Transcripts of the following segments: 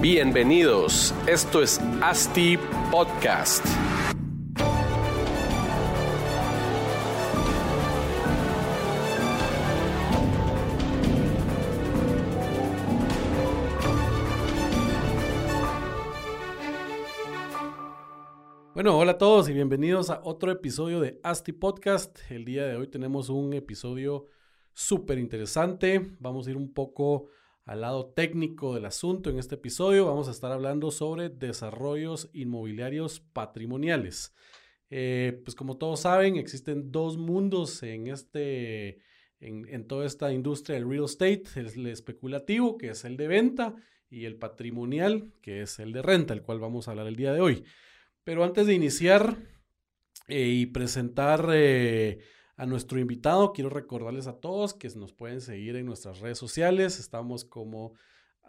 Bienvenidos, esto es ASTI Podcast. Bueno, hola a todos y bienvenidos a otro episodio de ASTI Podcast. El día de hoy tenemos un episodio súper interesante. Vamos a ir un poco al lado técnico del asunto. En este episodio vamos a estar hablando sobre desarrollos inmobiliarios patrimoniales. Eh, pues como todos saben, existen dos mundos en, este, en, toda esta industria del real estate. El especulativo, que es el de venta, y el patrimonial, que es el de renta, el cual vamos a hablar el día de hoy. Pero antes de iniciar eh, y presentar... Eh, a nuestro invitado. Quiero recordarles a todos que nos pueden seguir en nuestras redes sociales. Estamos como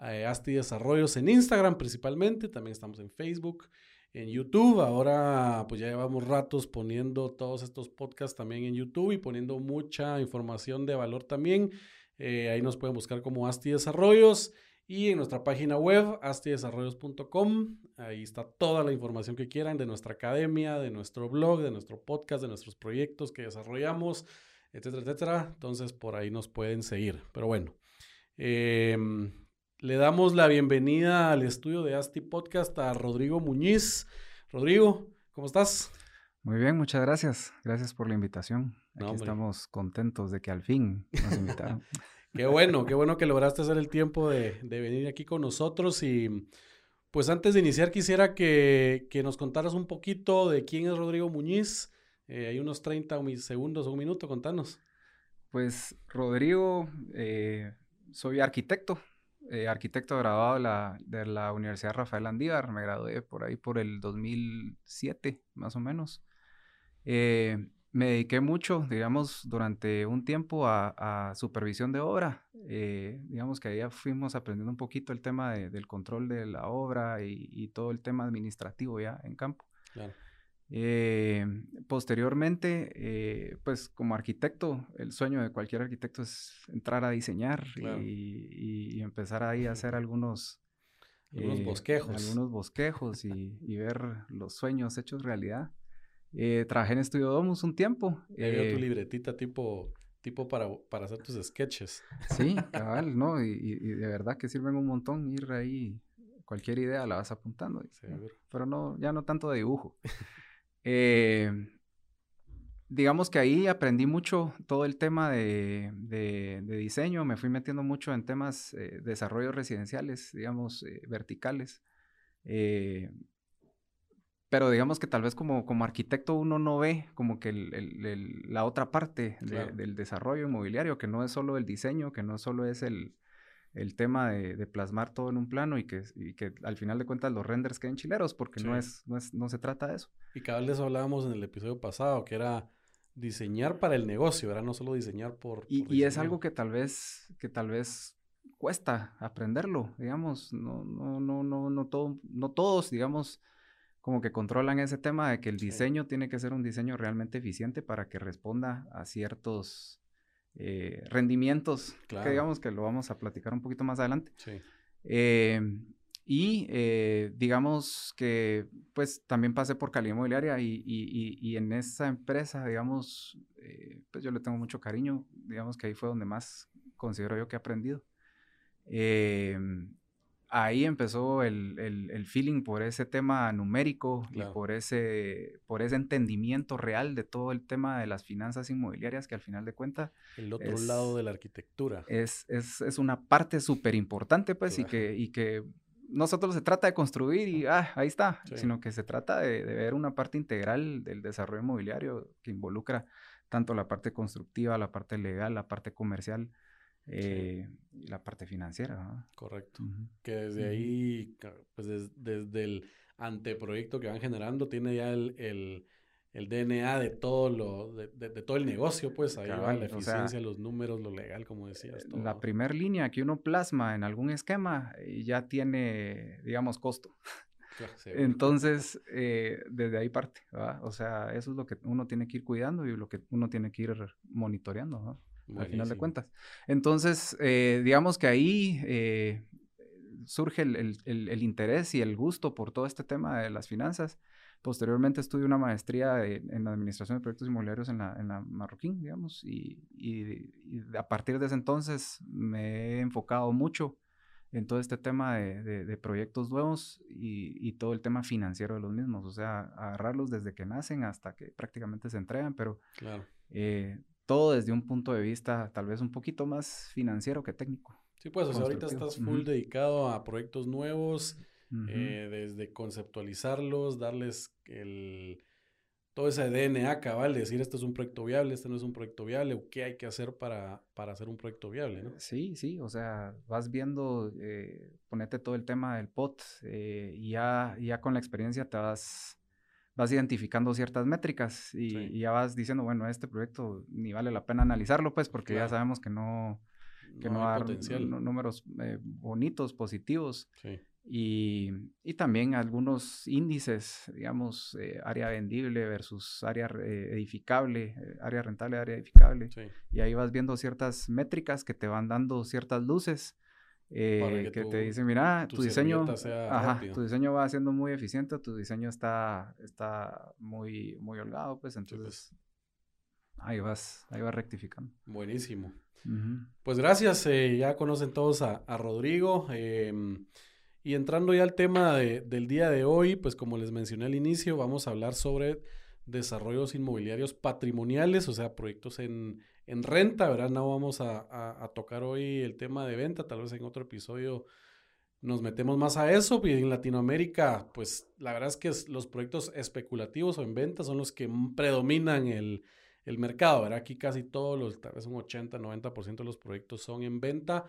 eh, Asti Desarrollos en Instagram principalmente. También estamos en Facebook, en YouTube. Ahora pues ya llevamos ratos poniendo todos estos podcasts también en YouTube y poniendo mucha información de valor también. Eh, ahí nos pueden buscar como Asti Desarrollos. Y en nuestra página web, astidesarrollos.com, ahí está toda la información que quieran de nuestra academia, de nuestro blog, de nuestro podcast, de nuestros proyectos que desarrollamos, etcétera, etcétera. Entonces, por ahí nos pueden seguir. Pero bueno, em, le damos la bienvenida al estudio de Asti Podcast a Rodrigo Muñiz. Rodrigo, ¿cómo estás? Muy bien, muchas gracias. Gracias por la invitación. Aquí estamos contentos de que al fin nos invitaron. Qué bueno, qué bueno que lograste hacer el tiempo de, venir aquí con nosotros y pues antes de iniciar quisiera que, nos contaras un poquito de quién es Rodrigo Muñiz. Eh, hay unos 30 segundos o un minuto, contanos. Pues Rodrigo, eh, soy arquitecto, eh, arquitecto graduado de la, de la Universidad Rafael Andívar, me gradué por ahí por el 2007, más o menos me dediqué mucho, digamos, durante un tiempo a, supervisión de obra. Eh, digamos que ahí fuimos aprendiendo un poquito el tema del control de la obra y, todo el tema administrativo ya en campo. Eh, posteriormente, eh, pues como arquitecto, el sueño de cualquier arquitecto es entrar a diseñar y, empezar ahí a hacer algunos... Algunos bosquejos. Algunos bosquejos y ver los sueños hechos realidad. Eh, trabajé en Estudio Domus un tiempo. Eh, tu libretita tipo, tipo para, para hacer tus sketches. Sí, cabal, ¿no? Y, de verdad que sirven un montón ir ahí. Cualquier idea la vas apuntando. Pero no, ya no tanto de dibujo. Eh, digamos que ahí aprendí mucho todo el tema de, de, diseño. Me fui metiendo mucho en temas de desarrollos residenciales, digamos, verticales. Eh, pero digamos que tal vez como, como arquitecto uno no ve como que la otra parte del desarrollo inmobiliario, que no es solo el diseño, que no solo es el, tema de, plasmar todo en un plano y que, que al final de cuentas los renders queden chileros, porque no, es, no, es, no se trata de eso. Y cada vez de eso hablábamos en el episodio pasado, que era diseñar para el negocio, era no solo diseñar por... Y, y es algo que tal vez, que tal vez cuesta aprenderlo, digamos, no, no, no, no, no, todo, no todos, digamos, como que controlan ese tema de que el diseño tiene que ser un diseño realmente eficiente para que responda a ciertos eh, rendimientos, que digamos que lo vamos a platicar un poquito más adelante. Em, y eh, digamos que pues también pasé por calidad inmobiliaria y, y, en esa empresa, digamos, eh, pues yo le tengo mucho cariño, digamos que ahí fue donde más considero yo que he aprendido. Ahí empezó el, el, feeling por ese tema numérico y por ese, por ese entendimiento real de todo el tema de las finanzas inmobiliarias que al final de cuentas... El otro lado de la arquitectura. Es, es, es una parte súper importante, pues, y, que, y que no solo se trata de construir y, ah, ahí está, sino que se trata de, de, ver una parte integral del desarrollo inmobiliario que involucra tanto la parte constructiva, la parte legal, la parte comercial, eh, la parte financiera. Correcto. Que desde ahí, pues desde el anteproyecto que van generando, tiene ya el, el, DNA de todo lo, de, de, todo el negocio, pues ahí va la eficiencia, los números, lo legal, como decías. La primera línea que uno plasma en algún esquema eh, ya tiene, digamos, costo. Entonces, eh, desde ahí parte, O sea, eso es lo que uno tiene que ir cuidando y lo que uno tiene que ir monitoreando, ¿no? Al final de cuentas. Entonces, eh, digamos que ahí, eh, surge el, el, interés y el gusto por todo este tema de las finanzas. Posteriormente estudié una maestría en, Administración de Proyectos Inmobiliarios en la, en la Marroquín, digamos, y, y, a partir de ese entonces me he enfocado mucho en todo este tema de, de, proyectos nuevos y, y, todo el tema financiero de los mismos, o sea, agarrarlos desde que nacen hasta que prácticamente se entregan, pero claro. eh, todo desde un punto de vista tal vez un poquito más financiero que técnico. Sí, pues, o sea, ahorita estás full dedicado a proyectos nuevos, eh, desde conceptualizarlos, darles el todo ese DNA cabal, decir esto es un proyecto viable, este no es un proyecto viable, o qué hay que hacer para, para hacer un proyecto viable, ¿no? Sí, sí, o sea, vas viendo, eh, ponete todo el tema del POT eh, y ya, ya con la experiencia te vas, vas identificando ciertas métricas y, ya vas diciendo, bueno, este proyecto ni vale la pena analizarlo, pues, porque ya sabemos que no, que no, hay números eh, bonitos, positivos. Sí. Y, y, también algunos índices, digamos, eh, área vendible versus área eh, edificable, eh, área rentable, área edificable. Y ahí vas viendo ciertas métricas que te van dando ciertas luces. Que, te dicen, mira, tu, diseño, ajá, tu diseño va siendo muy eficiente, tu diseño está, está muy, muy holgado, pues entonces ahí vas, ahí vas rectificando. Buenísimo. Pues gracias, ya conocen todos a, a Rodrigo. Eh, y entrando ya al tema del día de hoy, pues como les mencioné al inicio, vamos a hablar sobre desarrollos inmobiliarios patrimoniales, o sea, proyectos en, renta, ¿verdad? No vamos a, tocar hoy el tema de venta, tal vez en otro episodio nos metemos más a eso. Y en Latinoamérica, pues la verdad es que los proyectos especulativos o en venta son los que predominan el, el mercado, ¿verdad? Aquí casi todos los, tal vez un 80, 90% de los proyectos son en venta.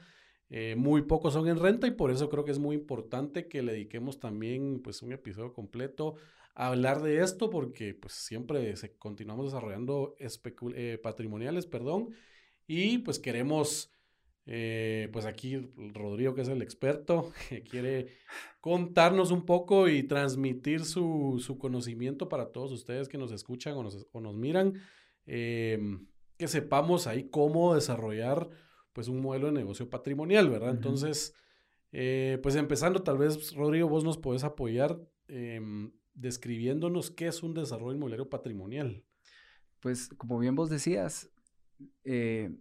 Eh, muy pocos son en renta y por eso creo que es muy importante que le dediquemos también pues un episodio completo a hablar de esto porque pues siempre se, continuamos desarrollando eh, patrimoniales, perdón, y pues queremos, eh, pues aquí Rodrigo que es el experto, que quiere contarnos un poco y transmitir su, su conocimiento para todos ustedes que nos escuchan o nos, o nos miran, que sepamos ahí cómo desarrollar pues un modelo de negocio patrimonial, ¿verdad? Entonces, eh, pues empezando, tal vez, Rodrigo, vos nos podés apoyar em, describiéndonos qué es un desarrollo inmobiliario patrimonial. Pues, como bien vos decías, eh,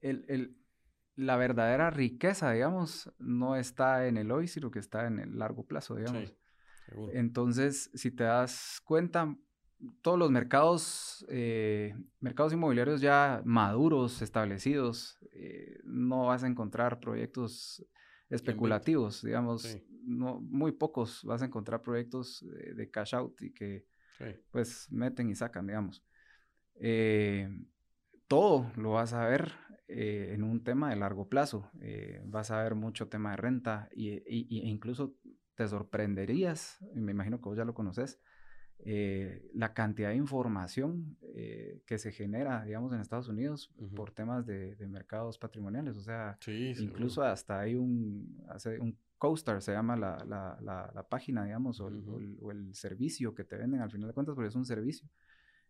el, la verdadera riqueza, digamos, no está en el hoy, sino que está en el largo plazo, digamos. Entonces, si te das cuenta, todos los mercados, eh, mercados inmobiliarios ya maduros, establecidos, eh, no vas a encontrar proyectos especulativos, digamos, no, muy pocos vas a encontrar proyectos de, cash out y que pues meten y sacan, digamos. Eh, todo lo vas a ver en un tema de largo plazo, vas a ver mucho tema de renta y, e incluso te sorprenderías, y me imagino que vos ya lo conoces, eh, la cantidad de información eh, que se genera, digamos, en Estados Unidos por temas de, mercados patrimoniales. O sea, incluso hasta hay un, hace un CoStar, se llama la, la, la, página, digamos, o el, servicio que te venden al final de cuentas, porque es un servicio.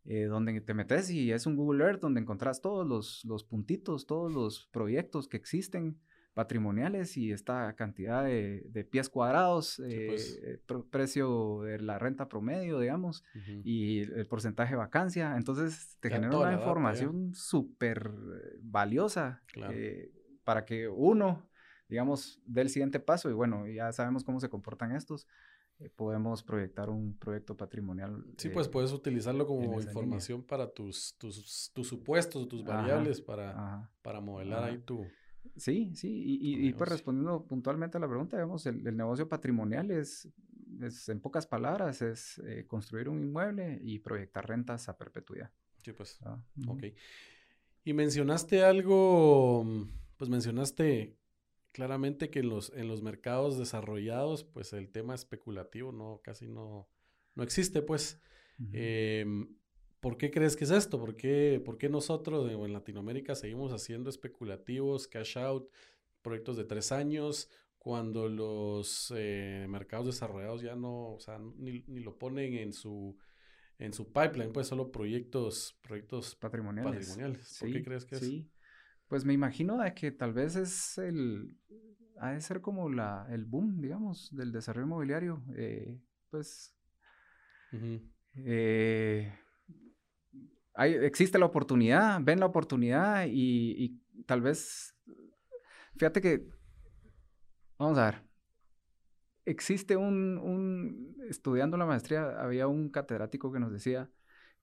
Eh, donde te metes y es un Google Earth donde encontrás todos los, los puntitos, todos los proyectos que existen patrimoniales y esta cantidad de, pies cuadrados, pues. eh, precio de la renta promedio, digamos, y el porcentaje de vacancia. Entonces te genera una información súper valiosa eh, para que uno, digamos, dé el siguiente paso y bueno, ya sabemos cómo se comportan estos. Eh, podemos proyectar un proyecto patrimonial. Sí, pues puedes utilizarlo como información para tus, tus, tus supuestos, tus variables para, para modelar ahí tu, Sí, sí, y, y, pues respondiendo puntualmente a la pregunta, digamos, el, negocio patrimonial es, es, en pocas palabras, es eh, construir un inmueble y proyectar rentas a perpetuidad. Sí, pues, ah, ok. Y mencionaste algo, pues mencionaste claramente que en los, en los mercados desarrollados, pues el tema especulativo no, casi no, no existe, pues. ¿Por qué crees que es esto? ¿Por qué, por qué nosotros en Latinoamérica seguimos haciendo especulativos, cash out, proyectos de tres años, cuando los eh, mercados desarrollados ya no, o sea, ni, lo ponen en su, en su pipeline, pues solo proyectos, proyectos patrimoniales. ¿Por qué crees que es? Sí, pues me imagino de que tal vez es el, ha de ser como la, el boom, digamos, del desarrollo inmobiliario. Eh, pues eh, hay, existe la oportunidad, ven la oportunidad y, tal vez, fíjate que, vamos a ver, existe un, un, estudiando la maestría, había un catedrático que nos decía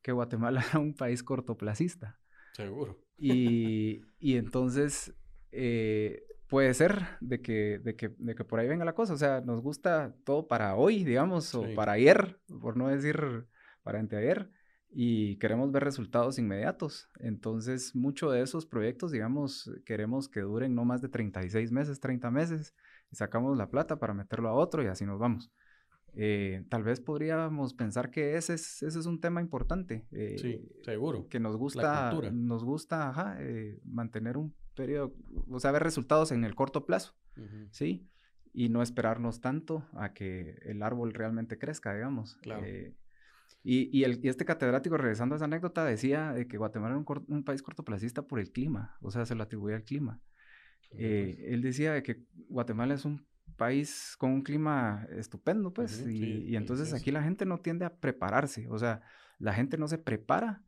que Guatemala era un país cortoplacista. Seguro. Y, y entonces, eh, puede ser de que, de, que, de que por ahí venga la cosa. O sea, nos gusta todo para hoy, digamos, o para ayer, por no decir para anteayer, y queremos ver resultados inmediatos. Entonces, muchos de esos proyectos, digamos, queremos que duren no más de 36 meses, 30 meses, y sacamos la plata para meterlo a otro y así nos vamos. Eh, tal vez podríamos pensar que ese es, ese es un tema importante. sí, eh, seguro. Que nos gusta, nos gusta ajá, eh, mantener un periodo, o sea, ver resultados en el corto plazo, ¿sí? Y no esperarnos tanto a que el árbol realmente crezca, digamos. Claro. Y, y, el, y, este catedrático, regresando a esa anécdota, decía que Guatemala era un, un, país cortoplacista por el clima, o sea, se lo atribuía al clima. él decía que Guatemala es un país con un clima estupendo, pues, y, y, entonces aquí la gente no tiende a prepararse, o sea, la gente no se prepara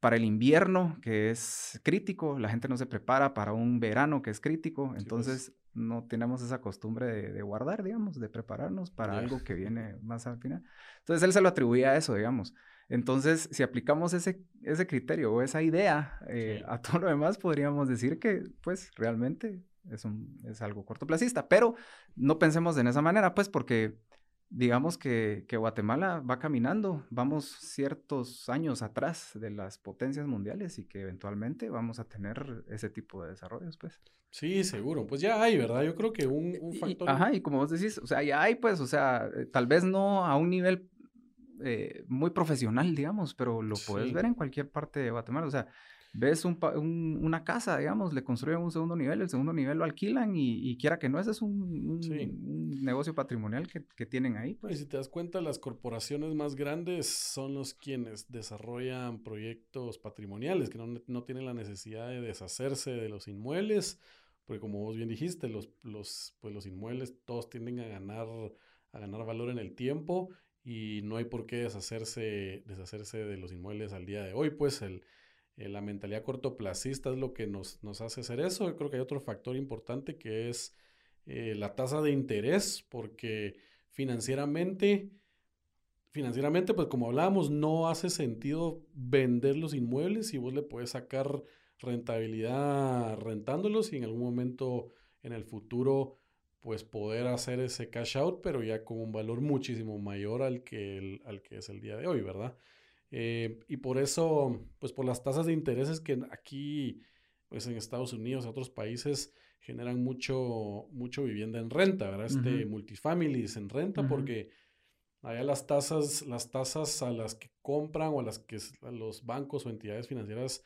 para el invierno, que es crítico, la gente no se prepara para un verano que es crítico, pues. entonces no tenemos esa costumbre de, guardar, digamos, de prepararnos para algo que viene más al final. Entonces él se lo atribuía a eso, digamos. Entonces, si aplicamos ese, ese criterio o esa idea eh, a todo lo demás, podríamos decir que, pues, realmente es, un, es algo cortoplacista, pero no pensemos en esa manera, pues, porque digamos que, que, Guatemala va caminando, vamos ciertos años atrás de las potencias mundiales y que eventualmente vamos a tener ese tipo de desarrollos, pues. Sí, seguro, pues ya hay, ¿verdad? Yo creo que un, un factor... ajá, y como vos decís, o sea, ya hay, pues, o sea, eh, tal vez no a un nivel eh, muy profesional, digamos, pero lo puedes ver en cualquier parte de Guatemala, o sea, ves un, una casa, digamos, le construyen un segundo nivel, el segundo nivel lo alquilan y, quiera que no, ese es un, negocio patrimonial que, tienen ahí. Pues. Y si te das cuenta, las corporaciones más grandes son los quienes desarrollan proyectos patrimoniales, que no, tienen la necesidad de deshacerse de los inmuebles, porque como vos bien dijiste, los, los, pues los inmuebles todos tienden a ganar, a ganar valor en el tiempo y no hay por qué deshacerse, deshacerse de los inmuebles al día de hoy, pues el eh, la mentalidad cortoplacista es lo que nos, nos, hace hacer eso. Yo creo que hay otro factor importante que es eh, la tasa de interés, porque financieramente, financieramente, pues como hablábamos, no hace sentido vender los inmuebles y vos le puedes sacar rentabilidad rentándolos y en algún momento en el futuro pues poder hacer ese cash out, pero ya con un valor muchísimo mayor al que, al que es el día de hoy, ¿verdad? Eh, y por eso, pues por las tasas de intereses que aquí, pues en Estados Unidos, y otros países, generan mucho, mucho vivienda en renta, ¿verdad? Este multifamilies en renta, porque allá las tasas, las tasas a las que compran o a las que los bancos o entidades financieras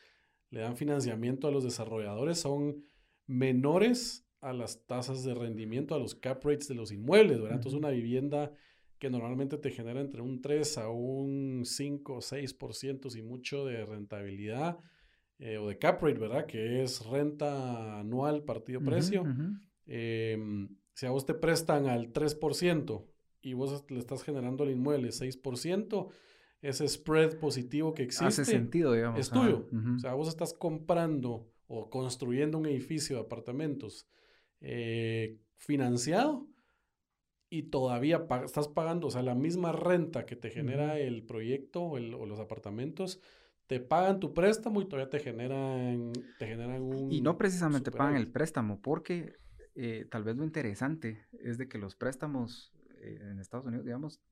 le dan financiamiento a los desarrolladores son menores a las tasas de rendimiento, a los cap rates de los inmuebles, ¿verdad? Entonces una vivienda que normalmente te genera entre un 3 a un 5 o 6% y mucho de rentabilidad eh, o de cap rate, ¿verdad? Que es renta anual partido precio. Em, si a vos te prestan al 3% y vos le estás generando al inmueble 6%, ese spread positivo que existe Hace sentido, digamos. es tuyo. O sea, vos estás comprando o construyendo un edificio de apartamentos eh, financiado y todavía estás pagando, o sea, la misma renta que te genera el proyecto o, los apartamentos, te pagan tu préstamo y todavía te generan, te generan un... Y no precisamente pagan el préstamo, porque eh, tal vez lo interesante es de que los préstamos eh, en Estados Unidos, digamos,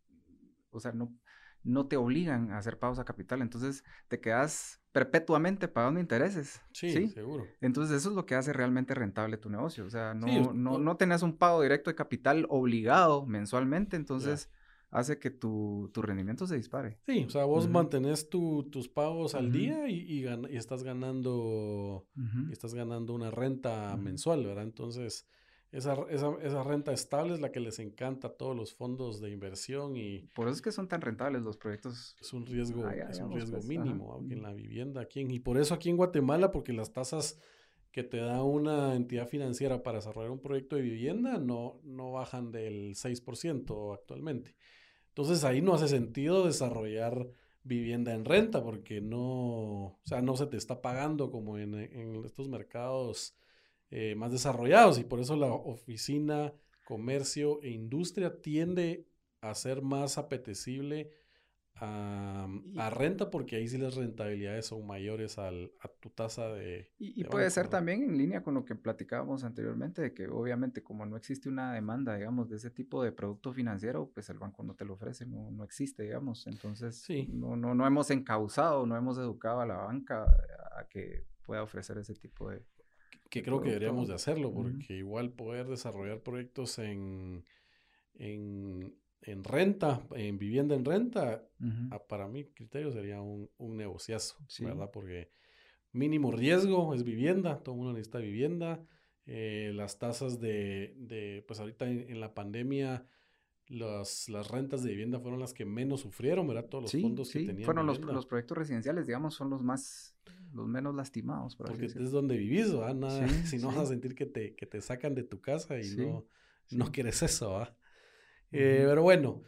o sea, no, no te obligan a hacer pagos a capital, entonces te quedas perpetuamente pagando intereses. Sí, seguro. Entonces eso es lo que hace realmente rentable tu negocio, o sea, no, no, no tenés un pago directo de capital obligado mensualmente, entonces... hace que tu, rendimiento se dispare. Sí, o sea, vos mantenés tus pagos al día y, y, estás ganando estás ganando una renta mensual, ¿verdad? Entonces, esa, esa, esa, renta estable es la que les encanta a todos los fondos de inversión y... Por eso es que son tan rentables los proyectos. Es un riesgo, es un riesgo pues, mínimo en la vivienda aquí. y por eso aquí en Guatemala, porque las tasas que te da una entidad financiera para desarrollar un proyecto de vivienda no, no bajan del 6% actualmente. Entonces ahí no hace sentido desarrollar vivienda en renta porque no, o sea, no se te está pagando como en, estos mercados eh, más desarrollados y por eso la oficina, comercio e industria tiende a ser más apetecible a, renta porque ahí sí las rentabilidades son mayores al, a tu tasa de... Y, puede ser también en línea con lo que platicábamos anteriormente, de que obviamente como no existe una demanda, digamos, de ese tipo de producto financiero, pues el banco no te lo ofrece, no, no existe, digamos. Entonces, sí. no, no, no hemos encauzado, no hemos educado a la banca a que pueda ofrecer ese tipo de... Que, creo que deberíamos de hacerlo, porque igual poder desarrollar proyectos en, en en renta, en vivienda en renta, ah, para mi criterio sería un, un negociazo, ¿verdad? Porque mínimo riesgo es vivienda, todo el mundo necesita vivienda. Eh, las tasas de, de, pues ahorita en, la pandemia, las, las rentas de vivienda fueron las que menos sufrieron, ¿verdad? Todos los fondos que tenían. Fueron los, los, proyectos residenciales, digamos, son los más, los menos lastimados. Porque es donde vivís, ¿verdad? si no vas a sentir que te, que te sacan de tu casa y no, no quieres eso, ¿verdad? Eh, pero bueno,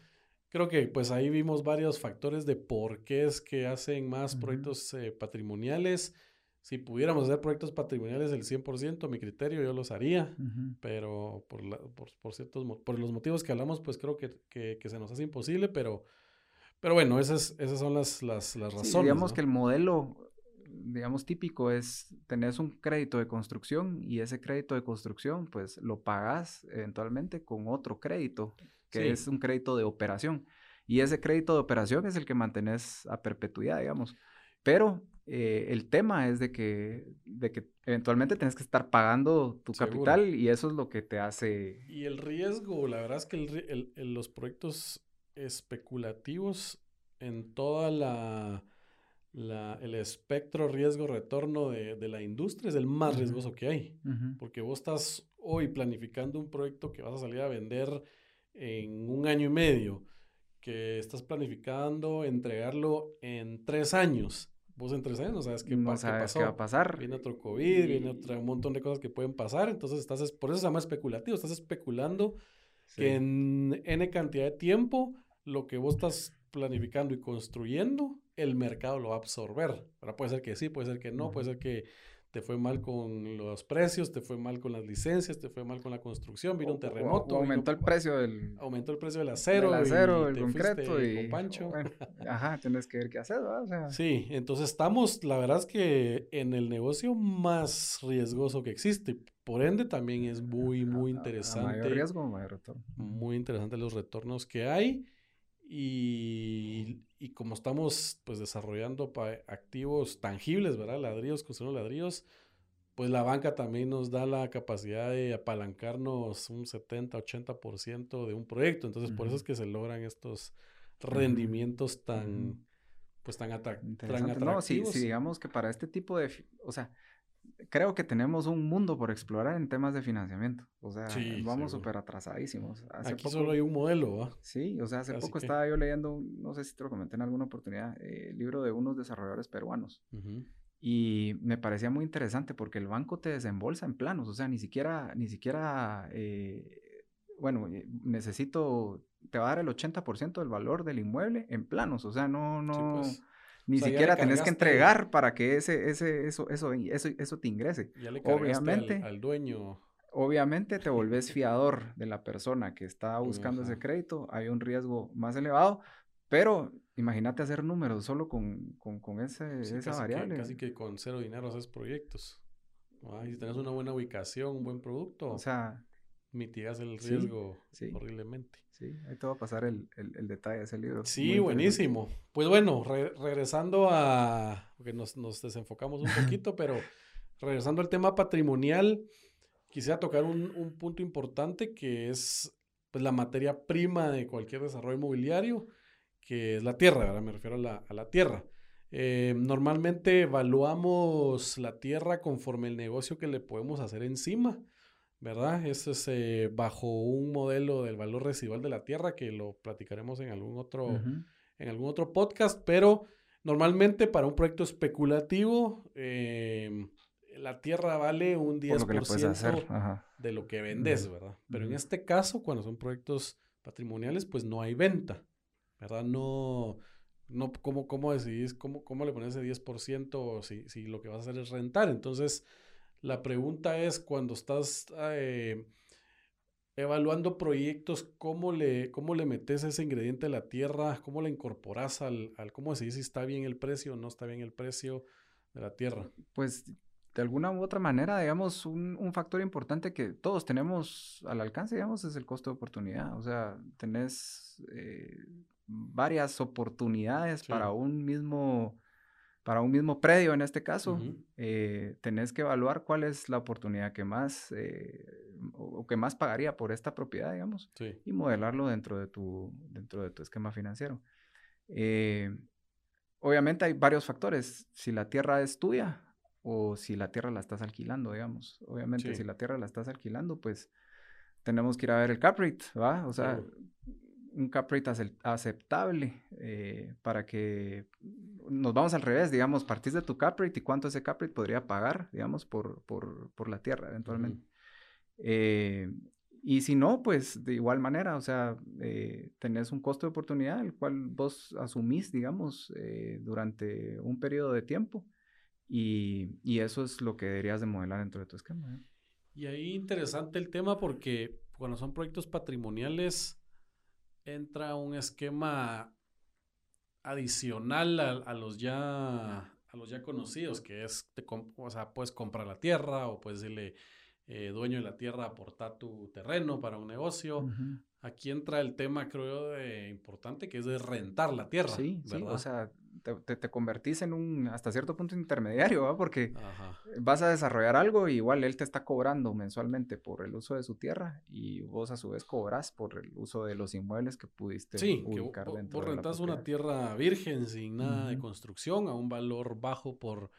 creo que pues ahí vimos varios factores de por qué es que hacen más proyectos eh, patrimoniales. Si pudiéramos hacer proyectos patrimoniales del 100%, mi criterio yo los haría, pero por, por, ciertos, por los motivos que hablamos, pues creo que, que, se nos hace imposible, pero, pero bueno, esas, esas son las, las, las razones. digamos que el modelo, digamos, típico es tener un crédito de construcción y ese crédito de construcción, pues lo pagas eventualmente con otro crédito que es un crédito de operación. Y ese crédito de operación es el que mantienes a perpetuidad, digamos. Pero eh, el tema es de que, de que eventualmente tienes que estar pagando tu capital y eso es lo que te hace... Y el riesgo, la verdad es que el, los proyectos especulativos en toda la, la el espectro riesgo-retorno de, de, la industria es el más riesgoso que hay. Porque vos estás hoy planificando un proyecto que vas a salir a vender en un año y medio, que estás planificando entregarlo en tres años. Vos en tres años no sabes qué, no sabes qué va a pasar. Viene otro COVID, viene otro, un montón de cosas que pueden pasar. Entonces, estás, por eso se llama especulativo. Estás especulando que en N cantidad de tiempo lo que vos estás planificando y construyendo, el mercado lo va a absorber. Ahora puede ser que sí, puede ser que no, puede ser que te fue mal con los precios, te fue mal con las licencias, te fue mal con la construcción, vino un terremoto. aumentó el precio del... Aumentó el precio del acero. Del acero, el concreto y... Con Pancho. ajá, tienes que ver qué hacer, ¿verdad? Sí, entonces estamos, la verdad es que en el negocio más riesgoso que existe. Por ende, también es muy, muy interesante. mayor riesgo, mayor retorno. Muy interesante los retornos que hay. Y, como estamos pues desarrollando activos tangibles, ¿verdad? Ladrillos, construyendo ladrillos, pues la banca también nos da la capacidad de apalancarnos un 70, 80% de un proyecto. Entonces, por eso es que se logran estos rendimientos tan, pues tan, atractivos. No, sí, digamos que para este tipo de, o sea, creo que tenemos un mundo por explorar en temas de financiamiento. O sea, vamos súper atrasadísimos. Aquí solo hay un modelo, ¿va? Sí, o sea, hace poco estaba yo leyendo, no sé si te lo comenté en alguna oportunidad, eh, el libro de unos desarrolladores peruanos. Y me parecía muy interesante porque el banco te desembolsa en planos, o sea, ni siquiera, ni siquiera, eh, bueno, eh, necesito, te va a dar el 80% del valor del inmueble en planos, o sea, no, no... Pues. Ni siquiera tenés que entregar para que ese, ese, eso, eso, eso, eso te ingrese. obviamente, al, dueño. Obviamente te volvés fiador de la persona que está buscando ese crédito. Hay un riesgo más elevado, pero imagínate hacer números solo con, con, con ese, esa variable. casi que con cero dinero haces proyectos. si tenés una buena ubicación, un buen producto, o sea, mitigas el riesgo horriblemente. Sí, ahí te va a pasar el, detalle de ese libro. Sí, buenísimo. Pues bueno, regresando a, porque nos, desenfocamos un poquito, pero regresando al tema patrimonial, quisiera tocar un, punto importante que es pues, la materia prima de cualquier desarrollo inmobiliario, que es la tierra, ¿verdad? Me refiero a la, tierra. Eh, normalmente evaluamos la tierra conforme el negocio que le podemos hacer encima. ¿Verdad? Eso es eh, bajo un modelo del valor residual de la tierra que lo platicaremos en algún otro, en algún otro podcast, pero normalmente para un proyecto especulativo, em, la tierra vale un 10% de lo que vendes, ¿verdad? Pero en este caso, cuando son proyectos patrimoniales, pues no hay venta, ¿verdad? No, no, ¿cómo, cómo decidís, cómo, cómo le pones ese 10% si, si lo que vas a hacer es rentar? Entonces, la pregunta es, cuando estás eh, evaluando proyectos, ¿cómo le, ¿cómo le metes ese ingrediente a la tierra? ¿Cómo le incorporas al, al cómo decidís si está bien el precio o no está bien el precio de la tierra? Pues de alguna u otra manera, digamos, un, un, factor importante que todos tenemos al alcance, digamos, es el costo de oportunidad. O sea, tenés eh, varias oportunidades para un mismo para un mismo predio en este caso, eh, tenés que evaluar cuál es la oportunidad que más eh, o, que más pagaría por esta propiedad, digamos, y modelarlo dentro de tu, dentro de tu esquema financiero. obviamente hay varios factores. Si la tierra es tuya, o si la tierra la estás alquilando, digamos. Obviamente, si la tierra la estás alquilando, pues tenemos que ir a ver el cap rate, ¿va? O sea, un cap rate aceptable eh, para que nos vamos al revés, digamos, partís de tu cap rate y cuánto ese cap rate podría pagar, digamos, por, por, por la tierra eventualmente. Eh, y si no, pues de igual manera, o sea, eh, tenés un costo de oportunidad, el cual vos asumís, digamos, durante un periodo de tiempo y, eso es lo que deberías de modelar dentro de tu esquema. ¿eh? Y ahí interesante el tema porque cuando son proyectos patrimoniales entra un esquema adicional a, los ya a los ya conocidos, que es, o sea, puedes comprar la tierra o puedes decirle, eh, dueño de la tierra, aportar tu terreno para un negocio. Aquí entra el tema, creo, de, importante, que es de rentar la tierra. Sí, sí, o sea, te, te, convertís en un, hasta cierto punto, intermediario, ¿va? Porque vas a desarrollar algo y igual él te está cobrando mensualmente por el uso de su tierra y vos a su vez cobras por el uso de los inmuebles que pudiste ubicar que dentro vos rentas una tierra virgen sin nada de construcción a un valor bajo por,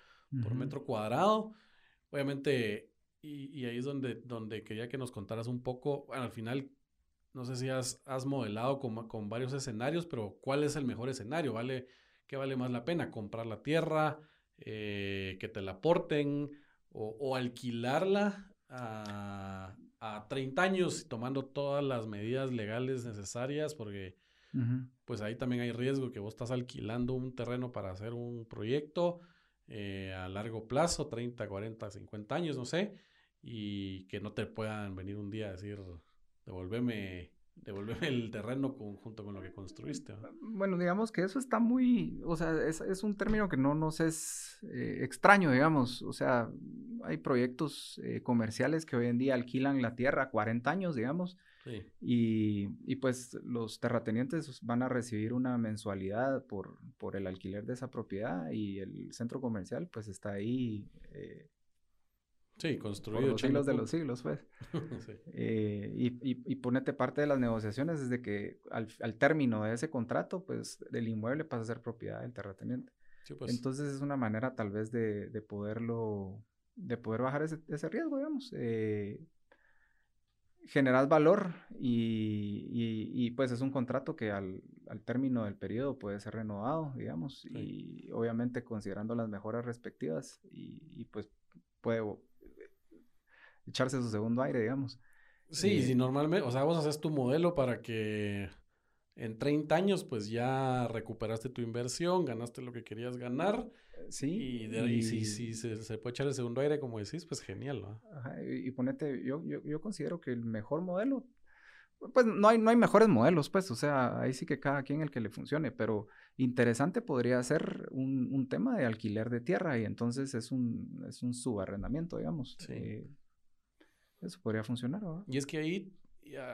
por metro cuadrado. Obviamente, y, y, ahí es donde, donde quería que nos contaras un poco, bueno, al final no sé si has, has modelado con, con, varios escenarios, pero ¿cuál es el mejor escenario? ¿Vale? ¿Qué vale más la pena? ¿Comprar la tierra? Eh, ¿Que te la aporten? O, alquilarla a, a, 30 años tomando todas las medidas legales necesarias? Porque pues ahí también hay riesgo que vos estás alquilando un terreno para hacer un proyecto eh, a largo plazo, 30, 40, 50 años, no sé, y que no te puedan venir un día a decir, devolveme devolverme el terreno junto con lo que construiste. Bueno, digamos que eso está muy, o sea, es, es un término que no nos es eh, extraño, digamos. O sea, hay proyectos eh, comerciales que hoy en día alquilan la tierra 40 años, digamos. Y, y, pues los terratenientes van a recibir una mensualidad por, por el alquiler de esa propiedad y el centro comercial pues está ahí eh, Sí, construido. los siglos de los siglos, pues. Eh, y, ponete parte de las negociaciones desde que al, término de ese contrato, pues el inmueble pasa a ser propiedad del terrateniente. Pues. Entonces es una manera tal vez de, poderlo, de poder bajar ese, riesgo, digamos. Eh, generas valor y, pues es un contrato que al, término del periodo puede ser renovado, digamos, y obviamente considerando las mejoras respectivas y pues puede echarse su segundo aire, digamos. Sí, si normalmente, o sea, vos haces tu modelo para que en 30 años pues ya recuperaste tu inversión, ganaste lo que querías ganar. Eh, sí. Y, de, ahí si, si se, puede echar el segundo aire, como decís, pues genial, ¿no? Ajá, y, ponete, yo, yo, yo considero que el mejor modelo, pues no hay, no hay mejores modelos, pues, o sea, ahí sí que cada quien el que le funcione, pero interesante podría ser un, un tema de alquiler de tierra y entonces es un, es un subarrendamiento, digamos. Sí. Eh, eso podría funcionar, ¿no? Y es que ahí,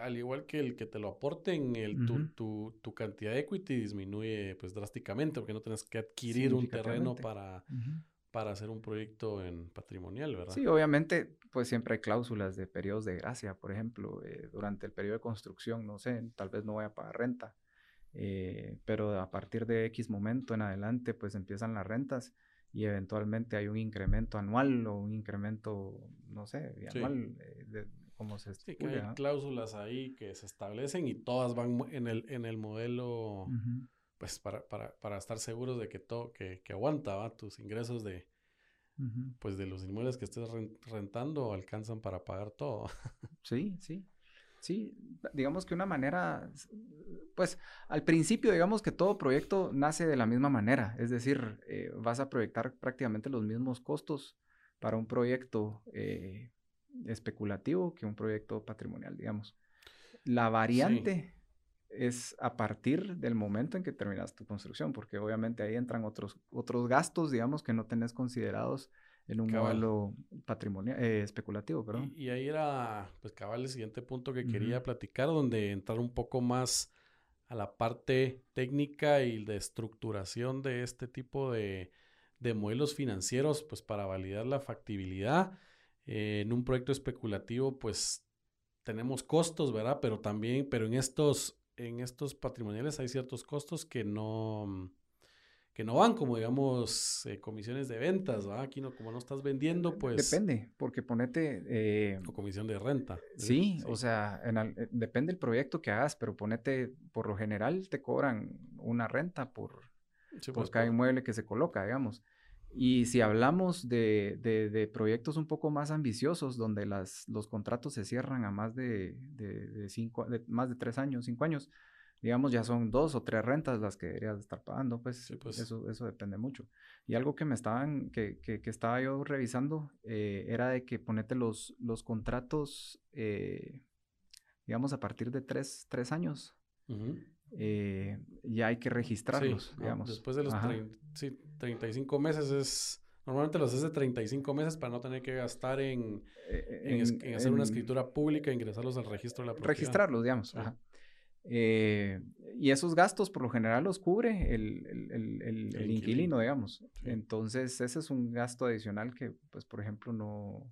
al igual que el que te lo aporten, el, tu, tu, tu, cantidad de equity disminuye pues drásticamente porque no tienes que adquirir un terreno para, para hacer un proyecto en patrimonial, ¿verdad? Sí, obviamente, pues siempre hay cláusulas de periodos de gracia, por ejemplo, eh, durante el periodo de construcción, no sé, tal vez no voy a pagar renta, eh, pero a partir de X momento en adelante, pues empiezan las rentas y eventualmente hay un incremento anual o un incremento, no sé, anual, eh, de, cómo se sí, que hay cláusulas ahí que se establecen y todas van en el, en el modelo, pues para, para, para, estar seguros de que todo, que, que aguanta, ¿va? Tus ingresos de, pues de los inmuebles que estés rentando alcanzan para pagar todo. sí, sí. Sí, digamos que una manera, pues al principio digamos que todo proyecto nace de la misma manera, es decir, eh, vas a proyectar prácticamente los mismos costos para un proyecto eh, especulativo que un proyecto patrimonial, digamos. La variante es a partir del momento en que terminas tu construcción, porque obviamente ahí entran otros, otros gastos, digamos, que no tenés considerados en un modelo patrimonial, eh, especulativo, perdón. Y, ahí era, pues cabal, el siguiente punto que quería platicar, donde entrar un poco más a la parte técnica y de estructuración de este tipo de, de modelos financieros, pues para validar la factibilidad. Eh, en un proyecto especulativo, pues tenemos costos, ¿verdad? Pero también, pero en estos, en estos patrimoniales hay ciertos costos que no, que no van, como digamos, eh, comisiones de ventas, ¿verdad? Aquí no, como no estás vendiendo, pues... Depende, porque ponete... Eh, o comisión de renta. Sí, o sea, depende del proyecto que hagas, pero ponete, por lo general te cobran una renta por, por pues, cada inmueble que se coloca, digamos. Y si hablamos de, de, proyectos un poco más ambiciosos, donde las, los contratos se cierran a más de, de, cinco, de más de tres años, cinco años, digamos, ya son dos o tres rentas las que deberías estar pagando, pues, pues, Eso, eso depende mucho. Y algo que me estaban, que, que, que estaba yo revisando, eh, era de que ponete los, los contratos, eh, digamos, a partir de tres, tres años. Eh, ya hay que registrarlos, digamos. Después de los 35 meses es... Normalmente los haces de 35 meses para no tener que gastar en, eh, en, hacer una escritura pública, ingresarlos al registro de la propiedad. Registrarlos, digamos. Eh, y esos gastos por lo general los cubre el, el, el, el inquilino, digamos. Entonces, ese es un gasto adicional que, pues, por ejemplo, no,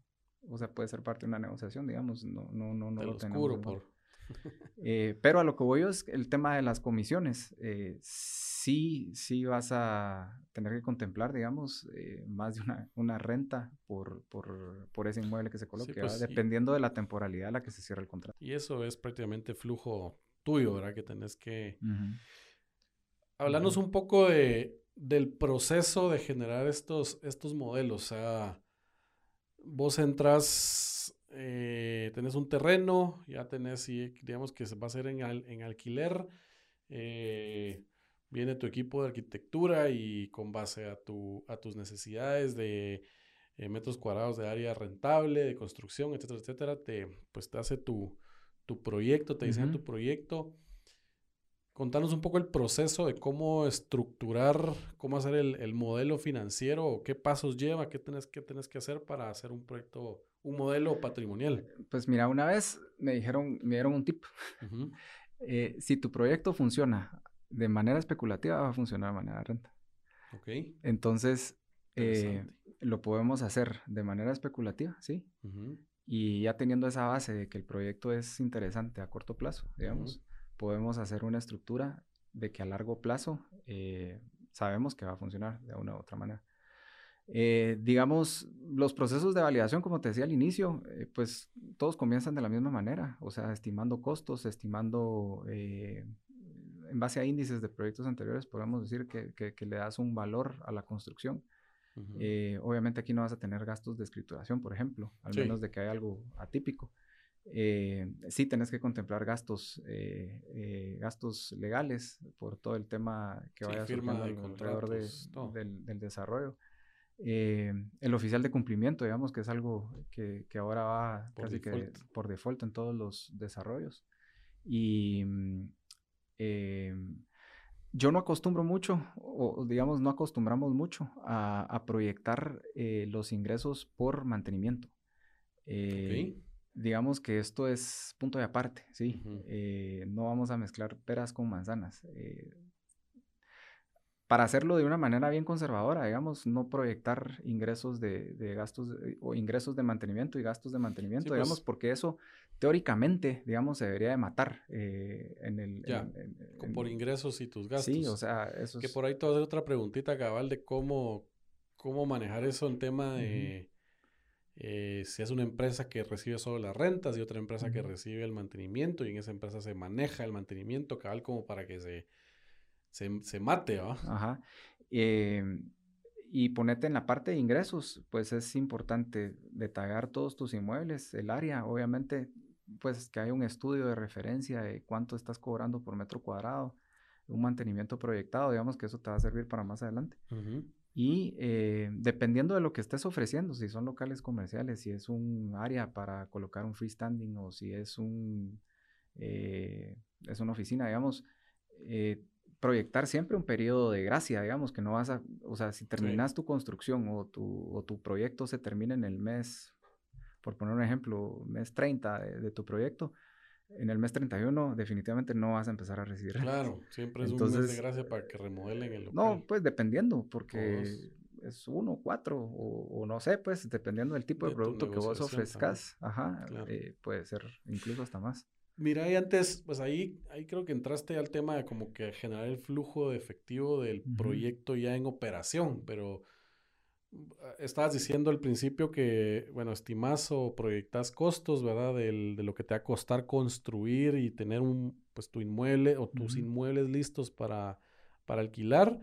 o sea, puede ser parte de una negociación, digamos, no, no, no, no lo tenemos. por, eh, pero a lo que voy es el tema de las comisiones. Eh, sí, sí vas a tener que contemplar, digamos, eh, más de una, una renta por, por, por, ese inmueble que se coloque, pues, dependiendo de la temporalidad a la que se cierra el contrato. Y eso es prácticamente flujo tuyo, ¿verdad? Que tenés que... Hablarnos un poco de, del proceso de generar estos, estos modelos. O sea, vos entras eh, tenés un terreno, ya tenés, digamos que se va a hacer en, en alquiler, eh, viene tu equipo de arquitectura y con base a, tu, a tus necesidades de eh, metros cuadrados de área rentable, de construcción, etcétera, etcétera, te, pues te hace tu, tu proyecto, te diseña tu proyecto contanos un poco el proceso de cómo estructurar, cómo hacer el, modelo financiero, qué pasos lleva, qué tenés, qué tenés que hacer para hacer un proyecto, un modelo patrimonial. Pues mira, una vez me dijeron, me dieron un tip. Eh, si tu proyecto funciona de manera especulativa, va a funcionar de manera de renta. Ok. Entonces, eh, lo podemos hacer de manera especulativa, ¿sí? Y ya teniendo esa base de que el proyecto es interesante a corto plazo, digamos podemos hacer una estructura de que a largo plazo eh, sabemos que va a funcionar de una u otra manera. Eh, digamos, los procesos de validación, como te decía al inicio, eh, pues todos comienzan de la misma manera, o sea, estimando costos, estimando, en base a índices de proyectos anteriores, podemos decir que, que, le das un valor a la construcción. Obviamente aquí no vas a tener gastos de escrituración, por ejemplo, al menos de que hay algo atípico. Eh, sí tenés que contemplar gastos, eh, eh, gastos legales por todo el tema que vaya surgiendo alrededor del, del, desarrollo. el oficial de cumplimiento, digamos, que es algo que, que ahora va por casi default. que por default en todos los desarrollos. Y mm, yo no acostumbro mucho, o digamos, no acostumbramos mucho a, a proyectar los ingresos por mantenimiento. Okay digamos que esto es punto de aparte, ¿sí? Eh, no vamos a mezclar peras con manzanas. Eh, para hacerlo de una manera bien conservadora, digamos, no proyectar ingresos de, gastos o ingresos de mantenimiento y gastos de mantenimiento, digamos, pues. porque eso teóricamente, digamos, se debería de matar eh, en el... Ya, por ingresos y tus gastos. Sí, o sea, eso Que por ahí toda otra preguntita cabal de cómo, cómo manejar eso en tema de... Eh, si es una empresa que recibe solo las rentas y otra empresa que recibe el mantenimiento y en esa empresa se maneja el mantenimiento cabal como para que se, se, se mate, ¿va? Ajá. Em, y ponete en la parte de ingresos, pues es importante detallar todos tus inmuebles, el área, obviamente, pues que haya un estudio de referencia de cuánto estás cobrando por metro cuadrado, un mantenimiento proyectado, digamos que eso te va a servir para más adelante. Y eh, dependiendo de lo que estés ofreciendo, si son locales comerciales, si es un área para colocar un freestanding o si es un eh, es una oficina, digamos, eh, proyectar siempre un periodo de gracia, digamos, que no vas a, o sea, si terminas tu construcción o tu, o tu proyecto se termina en el mes, por poner un ejemplo, mes 30 de tu proyecto, en el mes 31 definitivamente no vas a empezar a recibir. Claro, siempre es un mes de gracia para que remodelen el local. No, pues dependiendo, porque es uno, cuatro, o, no sé, pues dependiendo del tipo de, producto que vos ofrezcas, ajá, eh, puede ser incluso hasta más. Mira, y antes, pues ahí, ahí creo que entraste al tema de como que generar el flujo de efectivo del proyecto ya en operación, pero estabas diciendo al principio que, bueno, estimas o proyectas costos, ¿verdad? Del, de lo que te va a costar construir y tener un, pues tu inmueble o tus inmuebles listos para, para alquilar.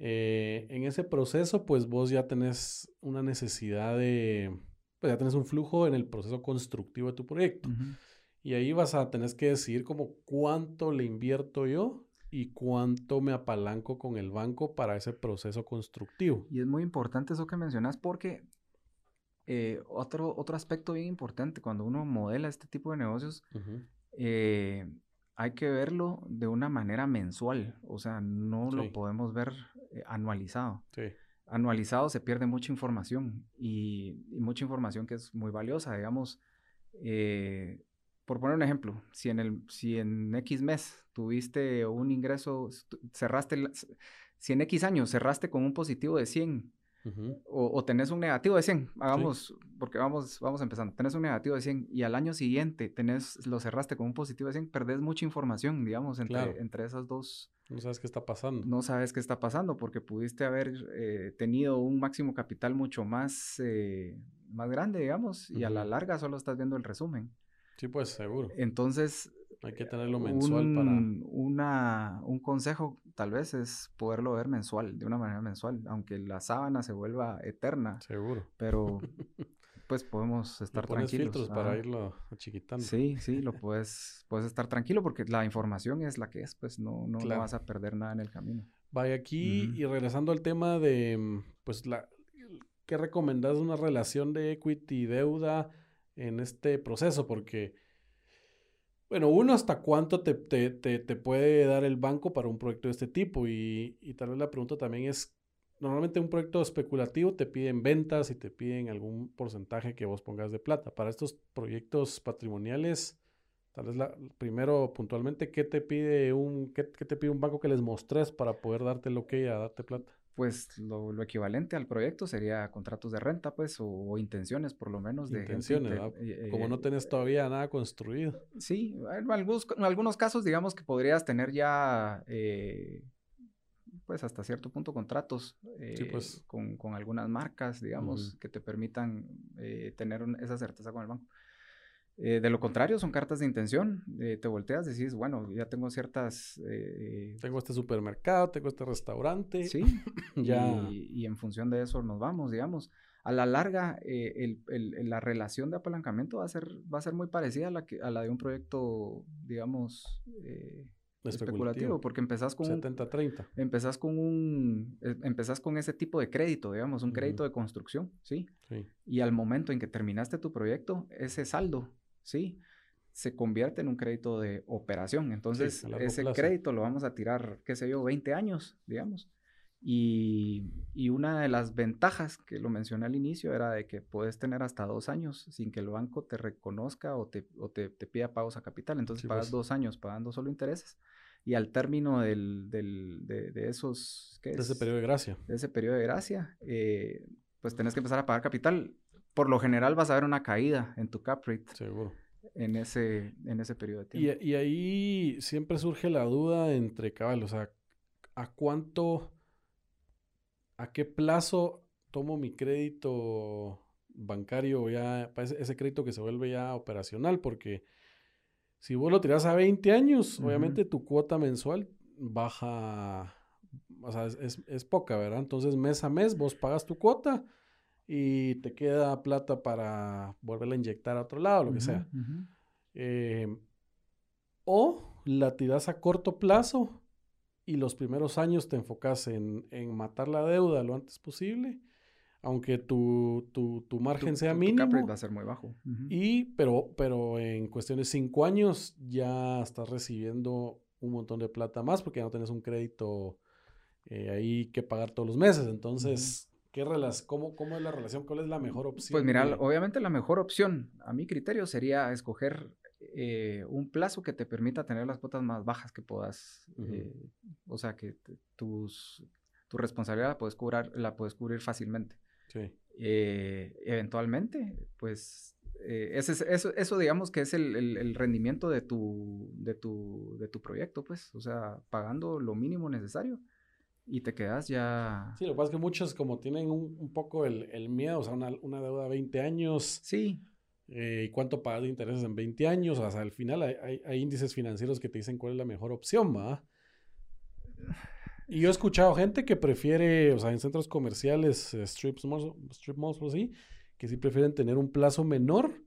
Eh, en ese proceso, pues vos ya tenés una necesidad de, pues ya tenés un flujo en el proceso constructivo de tu proyecto. Y ahí vas a tener que decidir como cuánto le invierto yo y cuánto me apalanco con el banco para ese proceso constructivo. Y es muy importante eso que mencionas porque eh, otro, otro aspecto bien importante cuando uno modela este tipo de negocios, eh, hay que verlo de una manera mensual, o sea, no lo podemos ver eh, anualizado. Anualizado se pierde mucha información y, y, mucha información que es muy valiosa, digamos por poner un ejemplo, si en, el, si en X mes tuviste un ingreso, cerraste, si en X años cerraste con un positivo de 100 o, tenés un negativo de 100, hagamos, porque vamos, vamos empezando, tenés un negativo de 100 y al año siguiente tenés, lo cerraste con un positivo de 100, perdés mucha información, digamos, entre, entre esas dos. No sabes qué está pasando. No sabes qué está pasando porque pudiste haber eh, tenido un máximo capital mucho más, eh, más grande, digamos, y a la larga solo estás viendo el resumen. Sí, pues seguro. Entonces... Hay que tenerlo mensual un, para... Una, un consejo tal vez es poderlo ver mensual, de una manera mensual, aunque la sábana se vuelva eterna. Seguro. Pero pues podemos estar pones tranquilos. filtros para irlo achiquitando. Sí, sí, lo puedes, puedes estar tranquilo porque la información es la que es, pues no, no, vas a perder nada en el camino. Vaya, aquí y regresando al tema de, pues, la, ¿qué recomendás una relación de equity deuda? En este proceso, porque, bueno, uno, hasta cuánto te, te, puede dar el banco para un proyecto de este tipo. Y, y, tal vez la pregunta también es, normalmente un proyecto especulativo te piden ventas y te piden algún porcentaje que vos pongas de plata. Para estos proyectos patrimoniales, tal vez la, primero puntualmente, ¿qué te pide un, qué, qué te pide un banco que les mostres para poder darte lo que a darte plata? Pues lo, equivalente al proyecto sería contratos de renta, pues, o, intenciones por lo menos de intenciones, eh, Como no tenés todavía nada construido. Sí, en algunos, en algunos casos digamos que podrías tener ya, eh, pues, hasta cierto punto contratos eh, pues. con, con, algunas marcas, digamos, que te permitan tener esa certeza con el banco. Eh, de lo contrario, son cartas de intención. Eh, te volteas, decís, bueno, ya tengo ciertas... Eh, tengo este supermercado, tengo este restaurante. Sí, ya. Y, en función de eso nos vamos, digamos. A la larga, el, el, la relación de apalancamiento va a ser, va a ser muy parecida a la, que, a la de un proyecto, digamos, especulativo. porque empezás con 70-30. Empezás con un... Empezás con ese tipo de crédito, digamos, un crédito de construcción, ¿sí? ¿sí? Y al momento en que terminaste tu proyecto, ese saldo ¿sí? Se convierte en un crédito de operación. Entonces, ese crédito lo vamos a tirar, qué sé yo, 20 años, digamos. Y, una de las ventajas que lo mencioné al inicio era de que puedes tener hasta dos años sin que el banco te reconozca o te, o te, pida pagos a capital. Entonces pagas pues. dos años pagando solo intereses y al término del, del, de, esos... ¿qué de ese periodo de gracia. De ese periodo de gracia, eh, pues tenés que empezar a pagar capital por lo general vas a ver una caída en tu cap rate. Seguro. En ese, en ese periodo de tiempo. Y, ahí siempre surge la duda entre cabal, o sea, ¿a cuánto, a qué plazo tomo mi crédito bancario ya, ese, crédito que se vuelve ya operacional? Porque si vos lo tiras a 20 años, obviamente tu cuota mensual baja o sea, es, es, poca, ¿verdad? Entonces, mes a mes vos pagas tu cuota y te queda plata para volverla a inyectar a otro lado, lo que sea. Eh, o la tiras a corto plazo y los primeros años te enfocas en, en matar la deuda lo antes posible aunque tu, tu, tu margen sea mínimo. Tu va a ser muy bajo. Y, pero, pero en cuestión de cinco años ya estás recibiendo un montón de plata más porque ya no tienes un crédito eh, ahí que pagar todos los meses. Entonces, ¿qué cómo, ¿cómo es la relación? ¿Cuál es la mejor opción? Pues mira, obviamente la mejor opción, a mi criterio, sería escoger eh, un plazo que te permita tener las cuotas más bajas que puedas. Eh, o sea, que tus, tu responsabilidad la puedes, cubrir, la puedes cubrir fácilmente. Eh, eventualmente, pues eh, eso, eso, digamos que es el, rendimiento de tu, de, tu, de tu proyecto, pues, o sea, pagando lo mínimo necesario y te quedas ya... Sí, lo que pasa es que muchos como tienen un, poco el, miedo, o sea, una, deuda de 20 años. Sí. Eh, ¿Y cuánto pagas de intereses en 20 años? O sea, al final hay, hay, índices financieros que te dicen cuál es la mejor opción, ¿va? Y yo he escuchado gente que prefiere, o sea, en centros comerciales, eh, strips, strip malls o así, que sí prefieren tener un plazo menor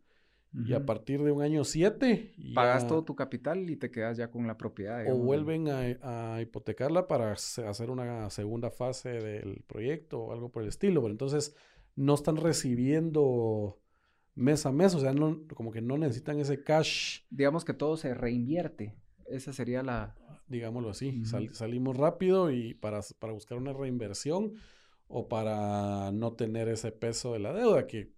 y a partir de un año siete... Pagas todo tu capital y te quedas ya con la propiedad. o vuelven a, hipotecarla para hacer una segunda fase del proyecto o algo por el estilo. Pero entonces no están recibiendo mes a mes, o sea, no, como que no necesitan ese cash. Digamos que todo se reinvierte. Esa sería la, digámoslo así. salimos rápido y para, para buscar una reinversión o para no tener ese peso de la deuda que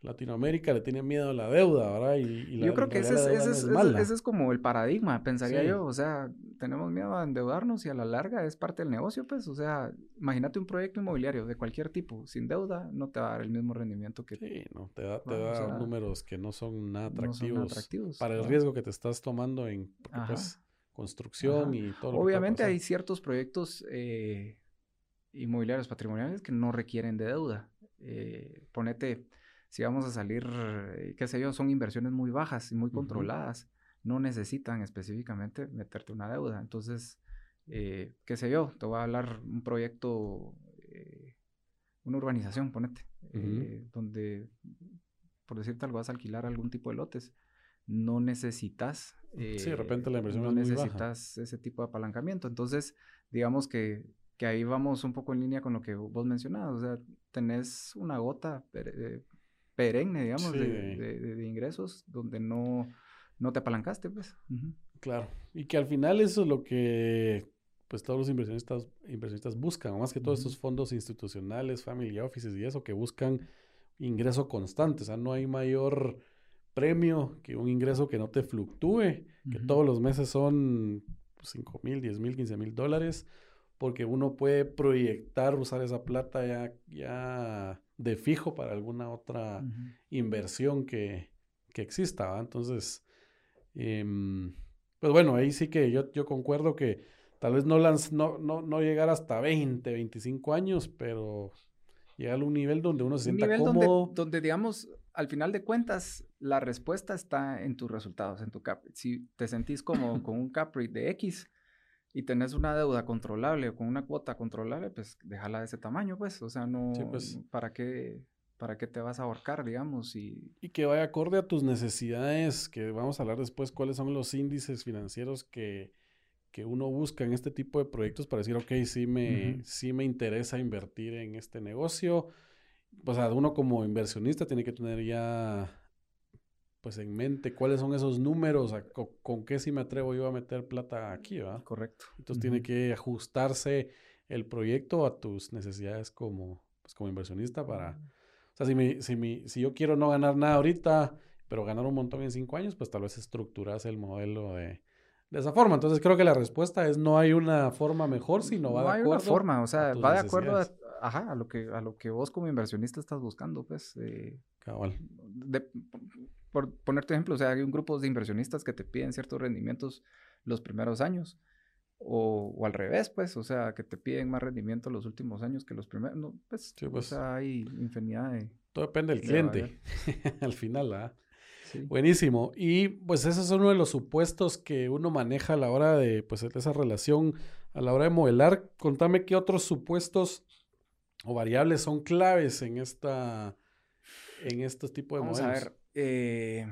Latinoamérica le tiene miedo a la deuda, ¿verdad? Y, yo creo que ese es, es, como el paradigma, pensaría yo. O sea, tenemos miedo a endeudarnos y a la larga es parte del negocio, pues. O sea, imagínate un proyecto inmobiliario de cualquier tipo, sin deuda, no te va a dar el mismo rendimiento que... Sí, no, te da, te da números que no son nada atractivos, para el riesgo que te estás tomando en... pues, construcción y todo. Lo Obviamente hay ciertos proyectos eh, inmobiliarios patrimoniales que no requieren de deuda. Eh, ponete, si vamos a salir, eh, qué sé yo, son inversiones muy bajas y muy controladas, no necesitan específicamente meterte una deuda. Entonces, qué sé yo, te voy a hablar un proyecto, una urbanización, ponete, donde, por decirte algo, vas a alquilar algún tipo de lotes no necesitas. sí, de repente la inversión no necesitas ese tipo de apalancamiento. Entonces, digamos que, que, ahí vamos un poco en línea con lo que vos mencionabas. O sea, tenés una gota eh, perenne, digamos, de, ingresos donde no, no te apalancaste, pues. Claro. Y que al final eso es lo que pues todos los inversionistas, inversionistas buscan, más que todos estos fondos institucionales, family offices y eso, que buscan ingreso constante. O sea, no hay mayor premio, que un ingreso que no te fluctúe, que todos los meses son 5 mil, 10 mil, 15 mil dólares, porque uno puede proyectar, usar esa plata ya, ya de fijo para alguna otra inversión que, que exista. Entonces, em, pues bueno, ahí sí que yo, yo concuerdo que tal vez no, no, no, no llegar hasta 20, 25 años, pero llegar a un nivel donde uno se sienta cómodo. Donde, donde, digamos, al final de cuentas, la respuesta está en tus resultados, en tu cap Si te sentís como con un cap rate de X y tenés una deuda controlable o con una cuota controlable, pues déjala de ese tamaño, pues. O sea, no, pues. ¿para qué? ¿Para qué te vas a ahorcar, digamos? Y... y que vaya acorde a tus necesidades, que vamos a hablar después cuáles son los índices financieros que, que uno busca en este tipo de proyectos para decir, ok, sí me, sí me interesa invertir en este negocio o sea, uno como inversionista tiene que tener ya pues en mente cuáles son esos números, con, qué si me atrevo yo a meter plata aquí, ¿verdad? Correcto. Entonces tiene que ajustarse el proyecto a tus necesidades como, pues, como inversionista para... O sea, si, mi, si, mi, si yo quiero no ganar nada ahorita, pero ganar un montón en cinco años, pues tal vez estructuras el modelo de, de esa forma. Entonces creo que la respuesta es no hay una forma mejor, sino va de acuerdo. No hay una forma, o sea, va de acuerdo a, ajá, a lo que a lo que vos como inversionista estás buscando, pues. Eh, Cabal. por ponerte ejemplo, o sea, hay un grupo de inversionistas que te piden ciertos rendimientos los primeros años. O, o, al revés, pues, o sea, que te piden más rendimiento los últimos años que los primeros. No, pues, o pues. sea, hay infinidad de. Todo depende del cliente. al final, ¿ah? Buenísimo. Y pues ese es uno de los supuestos que uno maneja a la hora de pues esa relación a la hora de modelar, contame qué otros supuestos o variables son claves en esta en estos tipos de Vamos modelos. a ver. eh,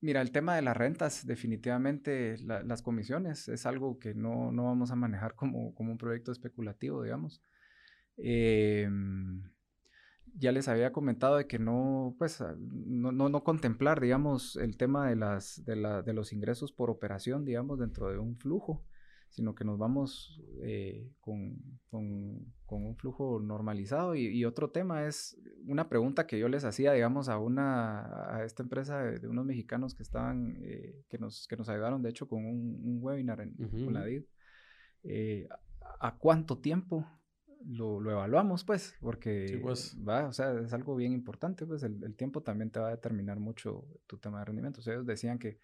mira, el tema de las rentas, definitivamente la- las comisiones es algo que no, no vamos a manejar como, como un proyecto especulativo, digamos. Em, ya les había comentado de que no, pues, ah, no, no, no contemplar, digamos, el tema de, las, de, la- de los ingresos por operación, digamos, dentro de un flujo, sino que nos vamos eh, con, con- con un flujo normalizado. Y, y otro tema es una pregunta que yo les hacía, digamos, a una, a esta empresa de, de unos mexicanos que estaban, eh, que, nos, que nos ayudaron, de hecho, con un, un webinar en, Ujú, con la. DID. Eh, ¿a, a cuánto tiempo lo, lo evaluamos, pues? Porque, pues. va, o sea, es algo bien importante, pues el, el tiempo también te va a determinar mucho tu tema de rendimiento. O sea, ellos decían que,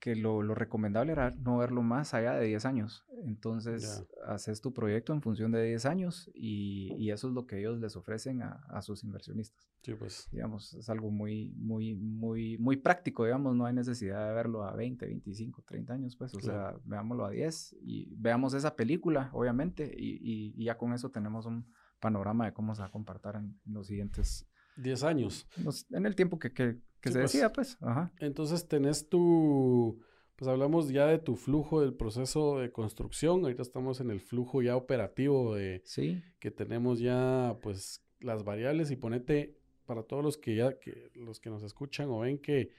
que lo, lo recomendable era no verlo más allá de 10 años. Entonces, haces tu proyecto en función de 10 años y, y eso es lo que ellos les ofrecen a, a sus inversionistas. Sí, pues. Digamos, es algo muy, muy, muy, muy práctico, digamos, no hay necesidad de verlo a 20, 25, 30 años, pues, o Claro. sea, veámoslo a 10 y veamos esa película, obviamente, y, y- y ya con eso tenemos un panorama de cómo se va a comportar en, en los siguientes, 10 años. en los- en el tiempo que, que, que Sí, se pues. decida, pues, ajá. Entonces tenés tu, pues hablamos ya de tu flujo del proceso de construcción, ahorita estamos en el flujo ya operativo de Sí, que tenemos ya pues las variables y ponete para todos los que ya, que, los que nos escuchan o ven que,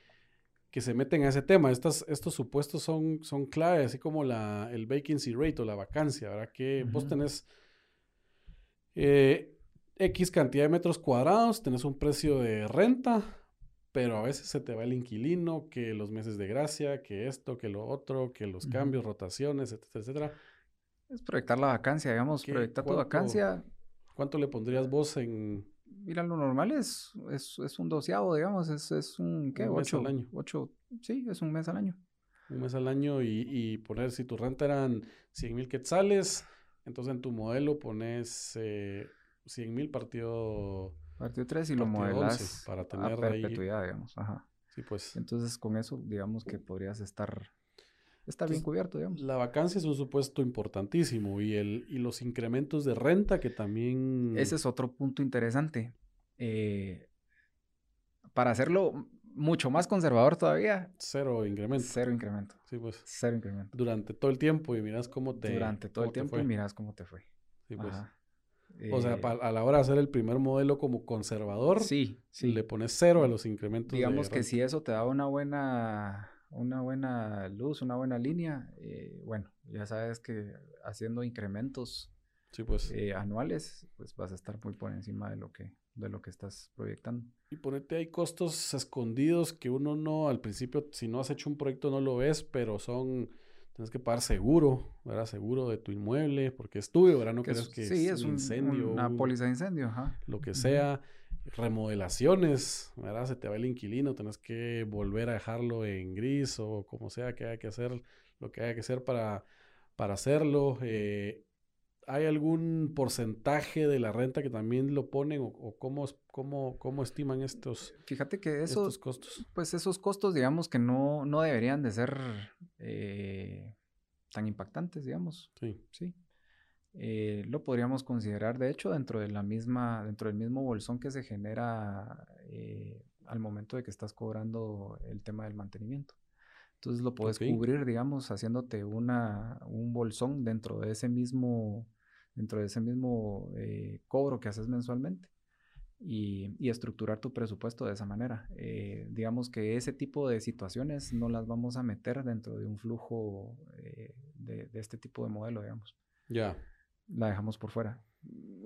que se meten a ese tema, estas, estos supuestos son, son clave, así como la, el vacancy rate o la vacancia, ¿verdad? Que vos tenés eh, X cantidad de metros cuadrados, tenés un precio de renta, pero a veces se te va el inquilino, que los meses de gracia, que esto, que lo otro, que los cambios, rotaciones, etcétera, etcétera. es proyectar la vacancia, digamos, ¿Qué- proyectar tu cuánto- vacancia, ¿Cuánto le pondrías vos en, mira, lo normal es, es, es un doceavo, digamos, es, es un, ¿qué? Un mes ocho, al año. ocho, sí, es un mes al año. un mes al año y, y poner si tu renta eran 100 mil quetzales, entonces en tu modelo pones eh, 100 mil partido, Partido 3 y lo modelas 11 para a tener ahí- perpetuidad, digamos, ajá. sí pues. Entonces, con eso, digamos que podrías estar, estar bien cubierto, digamos. La vacancia es un supuesto importantísimo y, el, y los incrementos de renta que también... Ese es otro punto interesante. Eh, para hacerlo mucho más conservador todavía, Cero incremento. cero incremento. Sí, pues. Cero incremento. Durante todo el tiempo y miras cómo te... Durante todo el tiempo y miras cómo te fue. Sí, pues. Ajá. O sea, Eh, a la hora de hacer el primer modelo como conservador, sí, sí. le pones cero a los incrementos. de Digamos que si eso te da una buena, una buena luz, una buena línea, eh, bueno, ya sabes que haciendo incrementos Sí, pues. eh, anuales, pues vas a estar muy por encima de lo que, de lo que estás proyectando. Y ponete, hay costos escondidos que uno no, al principio, si no has hecho un proyecto no lo ves, pero son, tienes que pagar seguro, ¿verdad? Seguro de tu inmueble, porque es tuyo, ¿verdad? No Que crees es- que sí, es es un un- incendio, una un- póliza de incendio, ajá. lo que sea. Remodelaciones, ¿verdad? Se te va el inquilino, tenés que volver a dejarlo en gris o como sea que haya que hacer, lo que haya que hacer para, para hacerlo. eh, ¿Hay algún porcentaje de la renta que también lo ponen o, o cómo, cómo, cómo estiman estos, Fíjate que estos esos, costos? pues esos costos, digamos que no, no deberían de ser eh, tan impactantes, digamos, Sí. sí. Eh, lo podríamos considerar, de hecho, dentro de la misma, dentro del mismo bolsón que se genera eh, al momento de que estás cobrando el tema del mantenimiento. Entonces lo puedes cubrir, digamos, haciéndote una, un bolsón dentro de ese mismo, dentro de ese mismo eh, cobro que haces mensualmente y, y estructurar tu presupuesto de esa manera. Eh, digamos que ese tipo de situaciones no las vamos a meter dentro de un flujo eh, de, de este tipo de modelo, digamos. Ya. La dejamos por fuera.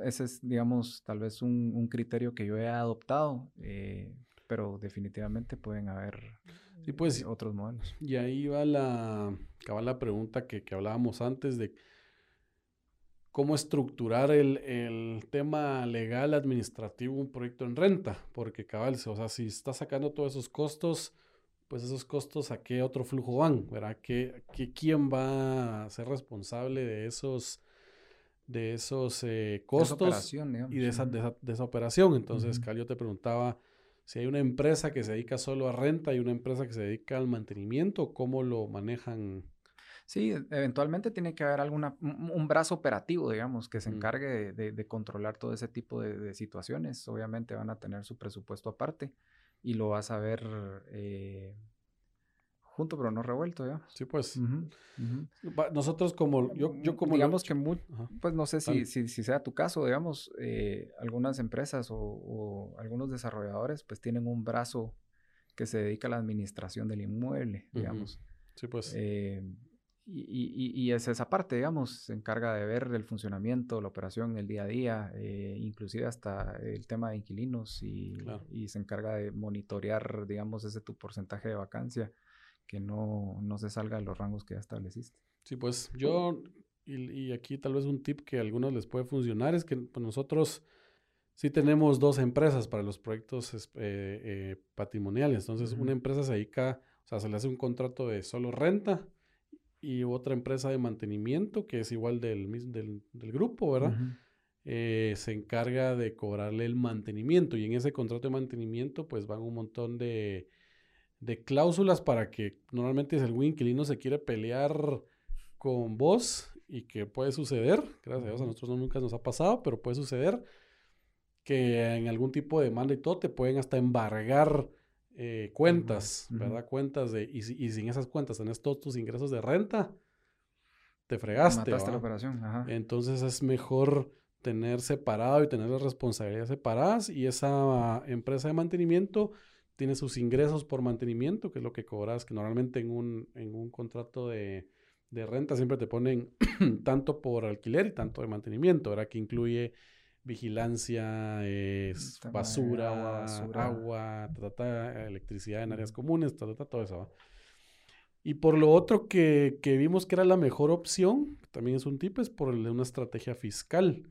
Ese es, digamos, tal vez un, un criterio que yo he adoptado, eh, pero definitivamente pueden haber Sí, pues, eh, otros modelos. Y ahí va la, cabal la pregunta que, que hablábamos antes de cómo estructurar el, el tema legal administrativo un proyecto en renta, porque cabal, o sea, si estás sacando todos esos costos, pues esos costos a qué otro flujo van, ¿verdad? ¿Qué, qué- quién va a ser responsable de esos, de esos eh, costos digamos. y de esa, de esa, de esa operación? Entonces, yo te preguntaba si hay una empresa que se dedica solo a renta y una empresa que se dedica al mantenimiento, ¿cómo lo manejan? Sí, e, eventualmente tiene que haber alguna, un, brazo operativo, digamos, que se encargue de, controlar todo ese tipo de, situaciones. Obviamente van a tener su presupuesto aparte y lo vas a ver eh, junto pero no revuelto, digamos. Sí, pues. Nosotros como, yo, yo como... Digamos que, pues no sé si, si, sea tu caso, digamos, eh, algunas empresas o, algunos desarrolladores pues tienen un brazo que se dedica a la administración del inmueble, digamos. Sí, pues. Eh, y, y, es esa parte, digamos, se encarga de ver el funcionamiento, la operación, el día a día, eh, inclusive hasta el tema de inquilinos y, y, se encarga de monitorear, digamos, ese tu porcentaje de vacancia que no, no se salga de los rangos que ya estableciste. Sí, pues yo, y, aquí tal vez un tip que a algunos les puede funcionar es que pues, nosotros sí tenemos dos empresas para los proyectos eh, eh, patrimoniales. Entonces, una empresa se dedica, o sea, se le hace un contrato de solo renta y otra empresa de mantenimiento que es igual del, del, del grupo, ¿verdad? Eh, se encarga de cobrarle el mantenimiento y en ese contrato de mantenimiento pues van un montón de de cláusulas para que normalmente si algún inquilino se quiere pelear con vos y que puede suceder, gracias a Dios a nosotros nunca nos ha pasado, pero puede suceder que en algún tipo de demanda y todo te pueden hasta embargar eh, cuentas, ¿verdad? Cuentas de, y, y, sin esas cuentas tenés todos tus ingresos de renta, te fregaste. Mataste la operación, Ajá. Entonces es mejor tener separado y tener las responsabilidades separadas y esa empresa de mantenimiento tiene sus ingresos por mantenimiento, que es lo que cobras, que normalmente en un, en un contrato de, de renta siempre te ponen tanto por alquiler y tanto de mantenimiento, ¿verdad? Que incluye vigilancia, basura, agua, electricidad en áreas comunes, todo eso. Y por lo otro que, que, vimos que era la mejor opción, también es un tip, es por una estrategia fiscal.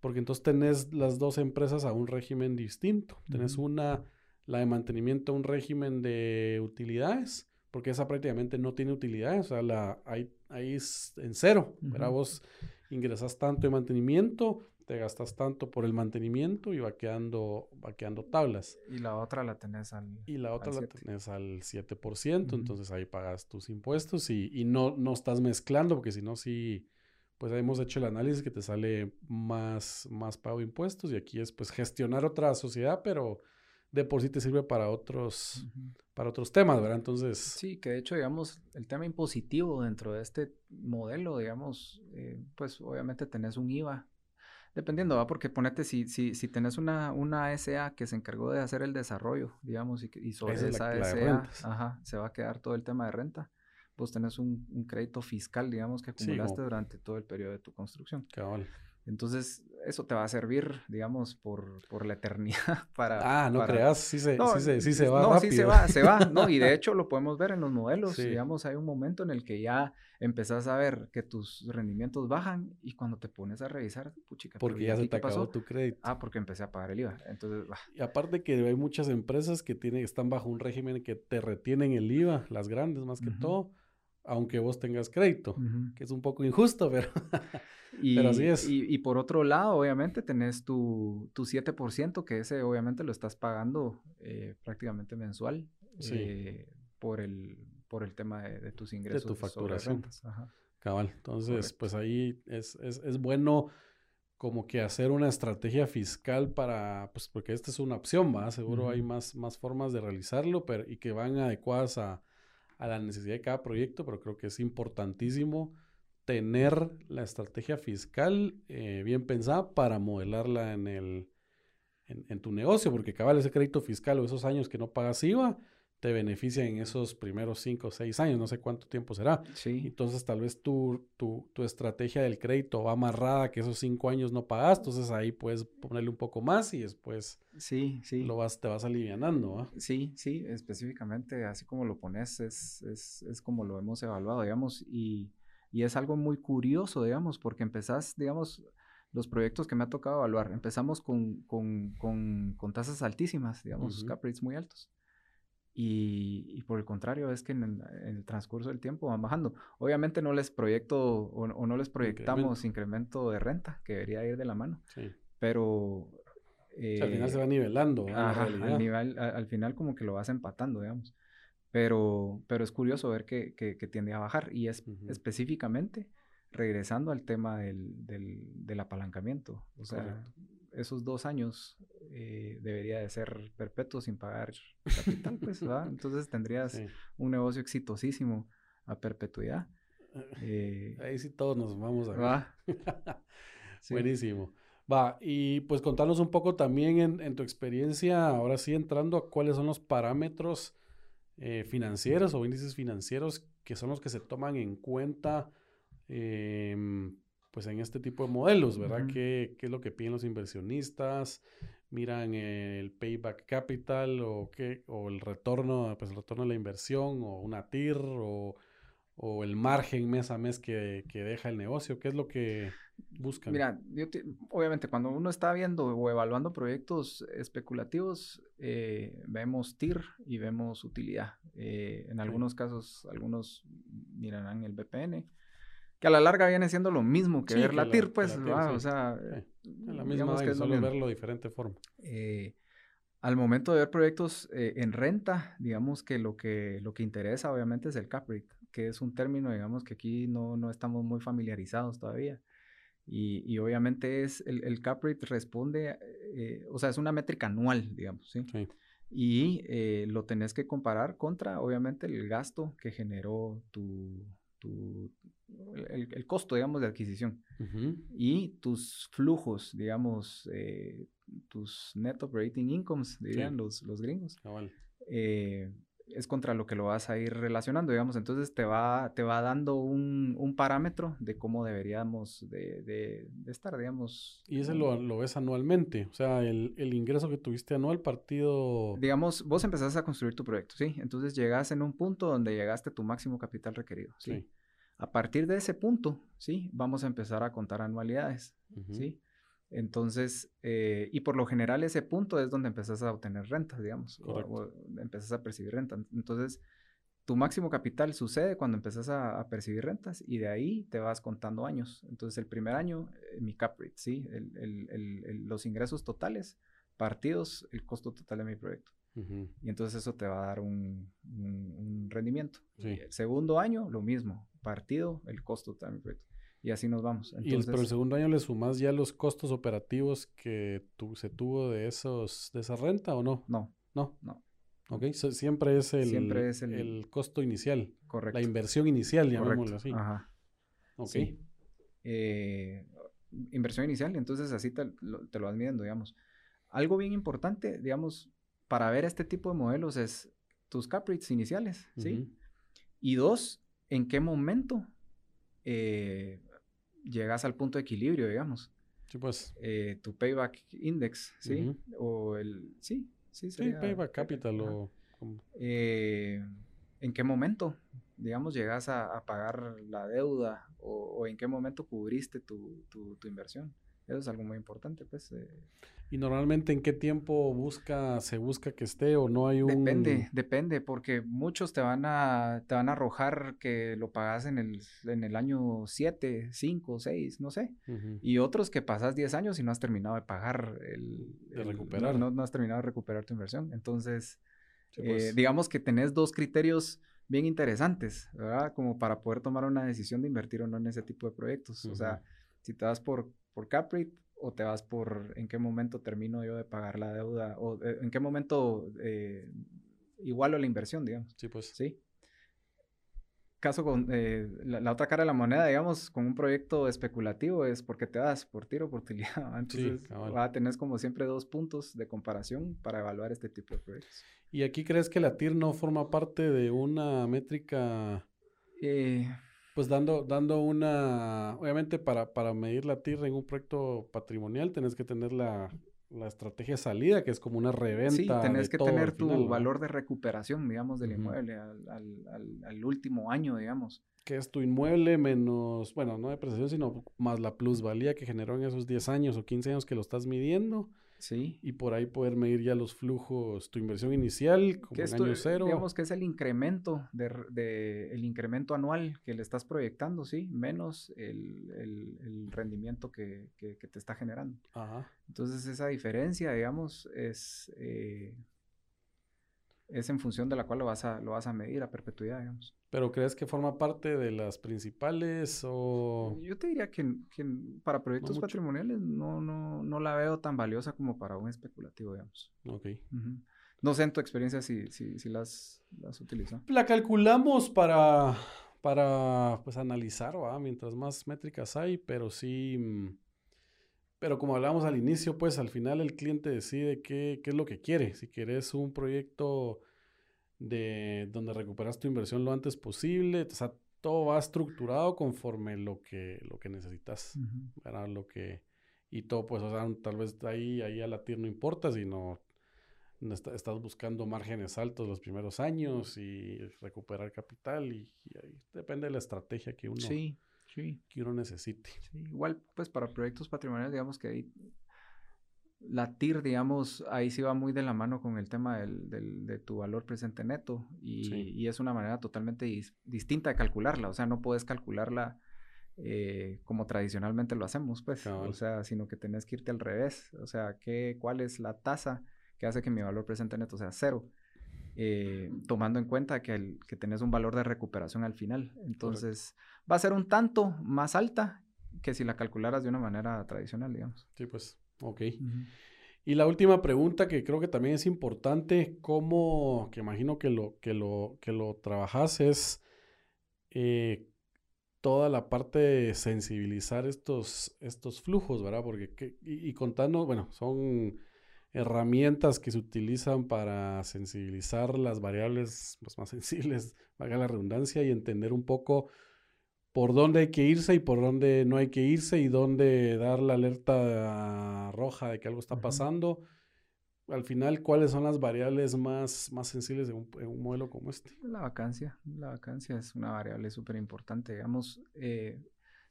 Porque entonces tenés las dos empresas a un régimen distinto. Tenés una la de mantenimiento un régimen de utilidades, porque esa prácticamente no tiene utilidades, o sea, la, ahí, ahí es en cero, Vos ingresas tanto de mantenimiento, te gastas tanto por el mantenimiento y va quedando, va quedando tablas. Y la otra la tenés al Y la otra la tenés al 7%, entonces ahí pagas tus impuestos y, y, no, no estás mezclando, porque si no, sí, pues hemos hecho el análisis que te sale más, más pago de impuestos y aquí es pues gestionar otra sociedad, pero de por sí te sirve para otros, para otros temas, ¿verdad? Entonces... Sí, que de hecho, digamos, el tema impositivo dentro de este modelo, digamos, eh, pues obviamente tenés un IVA. Dependiendo, ¿va? Porque ponete, si, si, si tenés una, una SA que se encargó de hacer el desarrollo, digamos, y, y sobre esa, SA, ajá, se va a quedar todo el tema de renta. Vos tenés un, crédito fiscal, digamos, que acumulaste durante todo el periodo de tu construcción. Cabal. Entonces, eso te va a servir, digamos, por, por la eternidad para... Ah, no creas, sí se, sí se, sí se va No, rápido. sí se va, se va, ¿no? Y de hecho lo podemos ver en los modelos, digamos, hay un momento en el que ya empezás a ver que tus rendimientos bajan y cuando te pones a revisar, puchica, Porque ya se te acabó tu crédito. Ah, porque empecé a pagar el IVA, entonces... Bah. Y aparte que hay muchas empresas que tienen, están bajo un régimen que te retienen el IVA, las grandes más que todo, aunque vos tengas crédito, que es un poco injusto, pero... Y, así es. Y, por otro lado, obviamente, tenés tu, tu 7%, que ese obviamente lo estás pagando eh, prácticamente mensual eh, por, el, por el tema de, tus ingresos. De tu facturación. Cabal. Entonces, pues ahí es, es, es, bueno como que hacer una estrategia fiscal para, pues porque esta es una opción, ¿va? Seguro hay más, más formas de realizarlo pero, y que van adecuadas a, a la necesidad de cada proyecto, pero creo que es importantísimo tener la estrategia fiscal eh, bien pensada para modelarla en, el, en, tu negocio, porque cabal ese crédito fiscal o esos años que no pagas IVA te beneficia en esos primeros cinco o seis años, no sé cuánto tiempo será. Sí. Entonces tal vez tu, tu, tu, estrategia del crédito va amarrada que esos cinco años no pagas, entonces ahí puedes ponerle un poco más y después sí, sí. Lo vas, te vas alivianando. Sí, sí, específicamente así como lo pones es, es, es como lo hemos evaluado, digamos, y y es algo muy curioso, digamos, porque empezás, digamos, los proyectos que me ha tocado evaluar, empezamos con, con, con, tasas altísimas, digamos, cap rates muy altos. Y, y, por el contrario, es que en el, transcurso del tiempo van bajando. Obviamente no les proyecto o, no les proyectamos incremento. de renta, que debería ir de la mano. Sí. Pero... al final se va nivelando. Ajá, al, nivel, al, final como que lo vas empatando, digamos. Pero, pero es curioso ver que, que, que tiende a bajar y es específicamente regresando al tema del, del, del apalancamiento. O sea, Correcto. Esos dos años eh, debería de ser perpetuo sin pagar capital, pues, ¿verdad? Entonces tendrías Sí. un negocio exitosísimo a perpetuidad. Eh, Ahí sí todos nos vamos a ver. ¿va? Sí. Buenísimo. Va, y pues contanos un poco también en, en tu experiencia, ahora sí entrando a cuáles son los parámetros eh, financieros o índices financieros que son los que se toman en cuenta em, pues en este tipo de modelos, ¿verdad? ¿Qué, qué es lo que piden los inversionistas? ¿Miran el payback capital o, qué, o el retorno, pues el retorno de la inversión o una TIR o, o el margen mes a mes que, que deja el negocio? ¿Qué es lo que buscan? Mira, yo te- obviamente cuando uno está viendo o evaluando proyectos especulativos, eh, vemos TIR y vemos utilidad. Eh, en algunos casos, algunos mirarán el BPN, que a la larga viene siendo lo mismo que Sí, ver que la la- TIR, que pues, o sea, Sí, eh, la misma que es lo solo verlo de diferente forma. Eh, al momento de ver proyectos eh, en renta, digamos que lo que lo que interesa obviamente es el cap rate, que es un término, digamos, que aquí no, no estamos muy familiarizados todavía. Y, y obviamente es el, el cap rate responde, eh, o sea, es una métrica anual, digamos, ¿sí? Sí. Y lo tenés que comparar contra, obviamente, el gasto que generó tu, tu el, el costo, digamos, de adquisición. Y tus flujos, digamos, eh, tus net operating incomes, dirían los, los gringos, Cabal. eh, es contra lo que lo vas a ir relacionando, digamos. Entonces te va, te va dando un, un parámetro de cómo deberíamos de, de- de estar, digamos. Y ese lo, lo ves anualmente. O sea, el, el ingreso que tuviste anual partido. Digamos, vos empezás a construir tu proyecto, ¿sí? Entonces llegas en un punto donde llegaste a tu máximo capital requerido, ¿sí? Sí. A partir de ese punto, ¿sí? Vamos a empezar a contar anualidades. ¿sí? Entonces, eh, y por lo general ese punto es donde empezás a obtener rentas, digamos, o, o empezás a percibir renta. Entonces, tu máximo capital sucede cuando empezás a, a percibir rentas y de ahí te vas contando años. Entonces, el primer año, eh, mi cap rate, ¿sí? El- el- el- el- los ingresos totales partidos el costo total de mi proyecto. Y entonces eso te va a dar un, un- un rendimiento. Sí. Y el segundo año, lo mismo, partido el costo total de mi proyecto. Y así nos vamos. Y el, Entonces, pero el segundo año le sumas ya los costos operativos que tu- se tuvo de esos de esa renta o no? no, No. No. Ok, so- siempre es el, Siempre es el- el costo inicial, correcto. la inversión inicial, llamémoslo así. Ajá. Ok. Sí. Eh, inversión inicial, entonces así te lo, te lo vas midiendo, digamos. Algo bien importante, digamos, para ver este tipo de modelos es tus cap rates iniciales, ¿sí? Y dos, en qué momento eh, llegas al punto de equilibrio, digamos. Sí, pues. Eh, tu payback index, ¿sí? O el, sí, sí, Sí, sería payback capital o... eh, ¿en qué momento, digamos, llegas a, a pagar la deuda o, o en qué momento cubriste tu, tu- tu inversión? Eso es algo muy importante, pues. eh, Y normalmente en qué tiempo busca, se busca que esté o no hay un... Depende, depende, porque muchos te van a, te van a arrojar que lo pagas en el, en el año 7, 5, 6, no sé. Ujú. Y otros que pasas 10 años y no has terminado de pagar el... De el- recuperar. No, no has terminado de recuperar tu inversión. Entonces, Sí, Eh, pues. digamos que tenés dos criterios bien interesantes, ¿verdad? Como para poder tomar una decisión de invertir o no en ese tipo de proyectos. O sea, si te vas por, por cap rate o te vas por en qué momento termino yo de pagar la deuda o eh, en qué momento eh, igualo la inversión, digamos. Sí, pues. ¿Sí? Caso con eh, la, la otra cara de la moneda, digamos, con un proyecto especulativo es porque te das por tiro o por utilidad. ¿va? Entonces, cabal. va a tener como siempre dos puntos de comparación para evaluar este tipo de proyectos. ¿Y aquí crees que la TIR no forma parte de una métrica, Eh, pues dando, dando una, obviamente para, para medir la TIR en un proyecto patrimonial tenés que tener la, la estrategia de salida, que es como una reventa. sí, tenés de que todo tener tu valor de recuperación, digamos, del inmueble al, al- al- al último año, digamos. Que es tu inmueble menos, bueno, no depreciación, sino más la plusvalía que generó en esos 10 años o 15 años que lo estás midiendo. Sí. Y por ahí poder medir ya los flujos, tu inversión inicial, como en año cero. digamos que es el incremento de, el incremento anual que le estás proyectando, sí, menos el, el- el rendimiento que, que- que te está generando. Ajá. Entonces esa diferencia, digamos, es, eh, es en función de la cual lo vas a, lo vas a medir a perpetuidad, digamos. ¿Pero crees que forma parte de las principales o...? Yo te diría que, que para proyectos patrimoniales no, no, no la veo tan valiosa como para un especulativo, digamos. Ok. No sé en tu experiencia si, si, si las, las utilizas. La calculamos para, para pues, analizar, ¿va? Mientras más métricas hay, pero sí... mm, Pero como hablábamos al inicio, pues al final el cliente decide qué, qué es lo que quiere. Si quieres un proyecto de donde recuperas tu inversión lo antes posible, o sea, todo va estructurado conforme lo que, lo que necesitas, ¿verdad? Lo que... Y todo, pues, o sea, tal vez ahí, ahí a la TIR no importa, sino no está- estás buscando márgenes altos los primeros años y recuperar capital y, y ahí depende de la estrategia que uno, Sí, sí. que uno necesite. Sí, igual, pues para proyectos patrimoniales, digamos que ahí la TIR, digamos, ahí sí va muy de la mano con el tema del, del- de tu valor presente neto y, Sí. y es una manera totalmente dis- distinta de calcularla, o sea, no puedes calcularla eh, como tradicionalmente lo hacemos, pues, Cabal. o sea, sino que tenés que irte al revés, o sea, ¿qué, ¿cuál es la tasa que hace que mi valor presente neto sea cero? Eh, tomando en cuenta que, el, que tenés un valor de recuperación al final. Entonces, va a ser un tanto más alta que si la calcularas de una manera tradicional, digamos. Sí, pues, ok. Y la última pregunta que creo que también es importante, ¿cómo, que imagino que lo, que lo, que lo trabajas es eh, toda la parte de sensibilizar estos, estos flujos, ¿verdad? Porque, que- y, y contanos, bueno, son herramientas que se utilizan para sensibilizar las variables pues, más sensibles, valga la redundancia, y entender un poco por dónde hay que irse y por dónde no hay que irse y dónde dar la alerta roja de que algo está Ujú. pasando. Al final, ¿cuáles son las variables más, más sensibles en un, en un modelo como este? La vacancia, la vacancia es una variable súper importante, digamos. eh,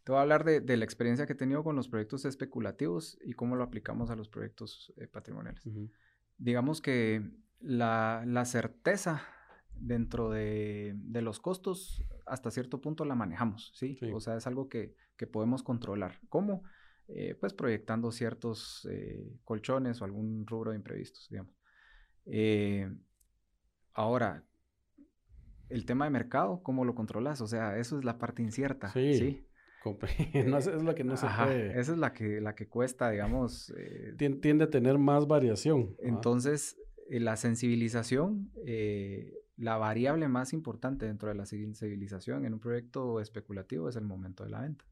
te voy a hablar de, de la experiencia que he tenido con los proyectos especulativos y cómo lo aplicamos a los proyectos eh, patrimoniales. Digamos que la, la certeza dentro de, de los costos hasta cierto punto la manejamos, ¿sí? Sí. O sea, es algo que, que podemos controlar. ¿Cómo? Eh, pues proyectando ciertos eh, colchones o algún rubro de imprevistos, digamos. Eh, ahora, el tema de mercado, ¿cómo lo controlas? O sea, eso es la parte incierta, Sí. ¿sí? No, es es lo que no se puede. Esa es la que, la que cuesta, digamos, Tien- Tiende a tener más variación. ¿va? Entonces, la sensibilización, la variable más importante dentro de la sensibilización en un proyecto especulativo es el momento de la venta.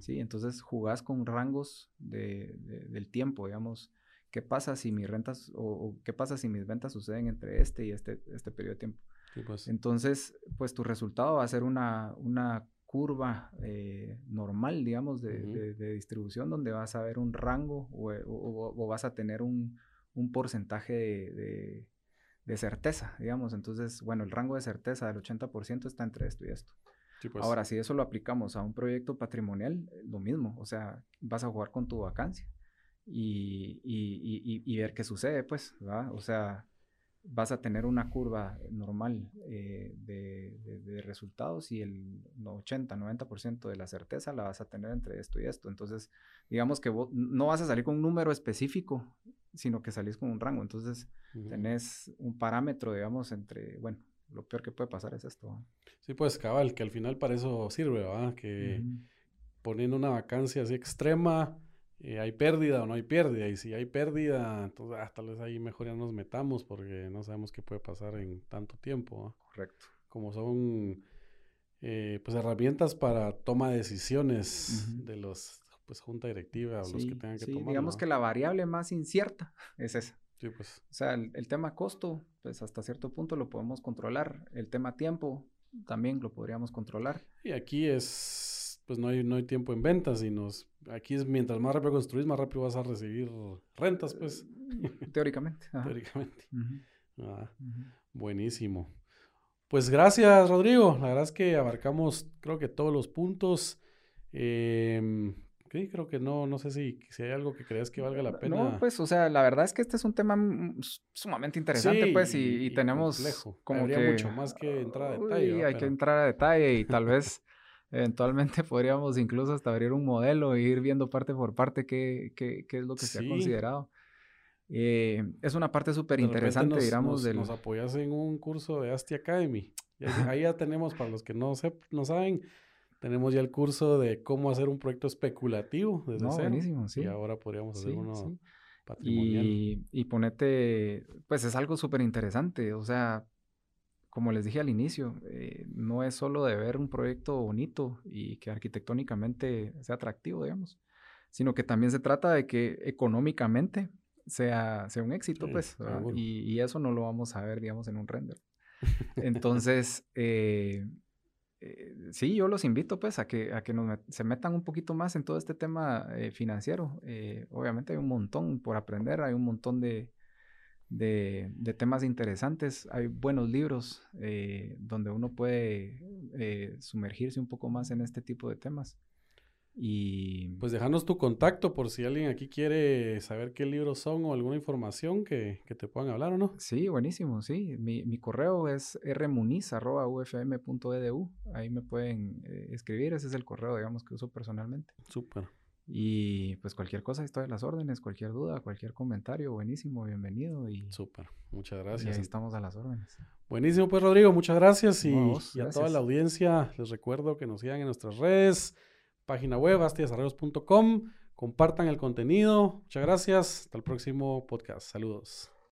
¿sí? Entonces, jugás con rangos de- de- del tiempo, digamos. ¿Qué pasa si mis rentas o, o qué pasa si mis ventas suceden entre este y este, este periodo de tiempo? Sí, pues. Entonces, pues tu resultado va a ser una, una curva eh, normal, digamos, de, de- de distribución donde vas a ver un rango o, o- o- o vas a tener un, un porcentaje de, de- certeza, digamos. Entonces, bueno, el rango de certeza del 80% está entre esto y esto. Sí, pues. Ahora, si eso lo aplicamos a un proyecto patrimonial, eh, lo mismo, o sea, vas a jugar con tu vacancia y, y- y- y- ver qué sucede, pues, ¿verdad? O sea, vas a tener una curva normal eh, de, de- de resultados y el no- 80, 90% de la certeza la vas a tener entre esto y esto. Entonces, digamos que vos no vas a salir con un número específico, sino que salís con un rango. Entonces, Ujú. tenés un parámetro, digamos, entre, bueno, lo peor que puede pasar es esto. ¿va? Sí, pues, cabal, que al final para eso sirve, ¿verdad? Que poniendo una vacancia así extrema, eh, hay pérdida o no hay pérdida. Y si hay pérdida, entonces ah, tal vez ahí mejor ya nos metamos porque no sabemos qué puede pasar en tanto tiempo. ¿va? Correcto. Como son eh, pues herramientas para toma de decisiones de los pues junta directiva o los que tengan que sí, tomar. digamos que la variable más incierta es esa. Sí, pues. O sea, el, el tema costo, pues hasta cierto punto lo podemos controlar. El tema tiempo también lo podríamos controlar. Y aquí es, pues no hay, no hay tiempo en ventas, sino aquí es mientras más rápido construís, más rápido vas a recibir rentas, pues, Eh, Teóricamente. ajá. teóricamente. Ah, buenísimo. Pues gracias, Rodrigo. La verdad es que abarcamos, creo que todos los puntos. Em, sí, creo que no, no sé si, si hay algo que creas que valga la pena. No, pues, o sea, la verdad es que este es un tema mm, sumamente interesante, Sí, pues, y, y- y y tenemos complejo. como Habría que... mucho más que entrar a detalle, ¿va? hay que entrar a detalle y tal vez eventualmente podríamos incluso hasta abrir un modelo e ir viendo parte por parte qué, qué, qué es lo que se ha Sí. considerado. Eh, es una parte súper interesante, digamos, nos, del... nos apoyas en un curso de Asti Academy. Ahí, ya tenemos, para los que no, sep- no saben, tenemos ya el curso de cómo hacer un proyecto especulativo desde No, cero. buenísimo, sí. Y ahora podríamos hacer Sí, uno sí. patrimonial. Y, y ponete, pues es algo súper interesante, o sea, como les dije al inicio, eh, no es solo de ver un proyecto bonito y que arquitectónicamente sea atractivo, digamos, sino que también se trata de que económicamente sea, sea un éxito, Sí, pues, y eso no lo vamos a ver, digamos, en un render. Entonces, eh, eh, sí, yo los invito pues a que, a que se metan un poquito más en todo este tema eh, financiero. Eh, obviamente hay un montón por aprender, hay un montón de, de, temas interesantes, hay buenos libros eh, donde uno puede sumergirse un poco más en este tipo de temas. Y Pues déjanos tu contacto por si alguien aquí quiere saber qué libros son o alguna información que, que te puedan hablar o no. sí, buenísimo, sí. Mi, mi correo es rmuniz.ufm.edu. Ahí me pueden eh, escribir, ese es el correo, digamos, que uso personalmente. Súper. Y pues cualquier cosa, estoy a las órdenes, cualquier duda, cualquier comentario, buenísimo, bienvenido. Y, Súper. Muchas y gracias. ahí estamos a las órdenes. Buenísimo, pues Rodrigo, muchas gracias. Y, No, a vos, y a toda la audiencia les recuerdo que nos sigan en nuestras redes, página web, astiasarreos.com, compartan el contenido. Muchas gracias. Hasta el próximo podcast. Saludos.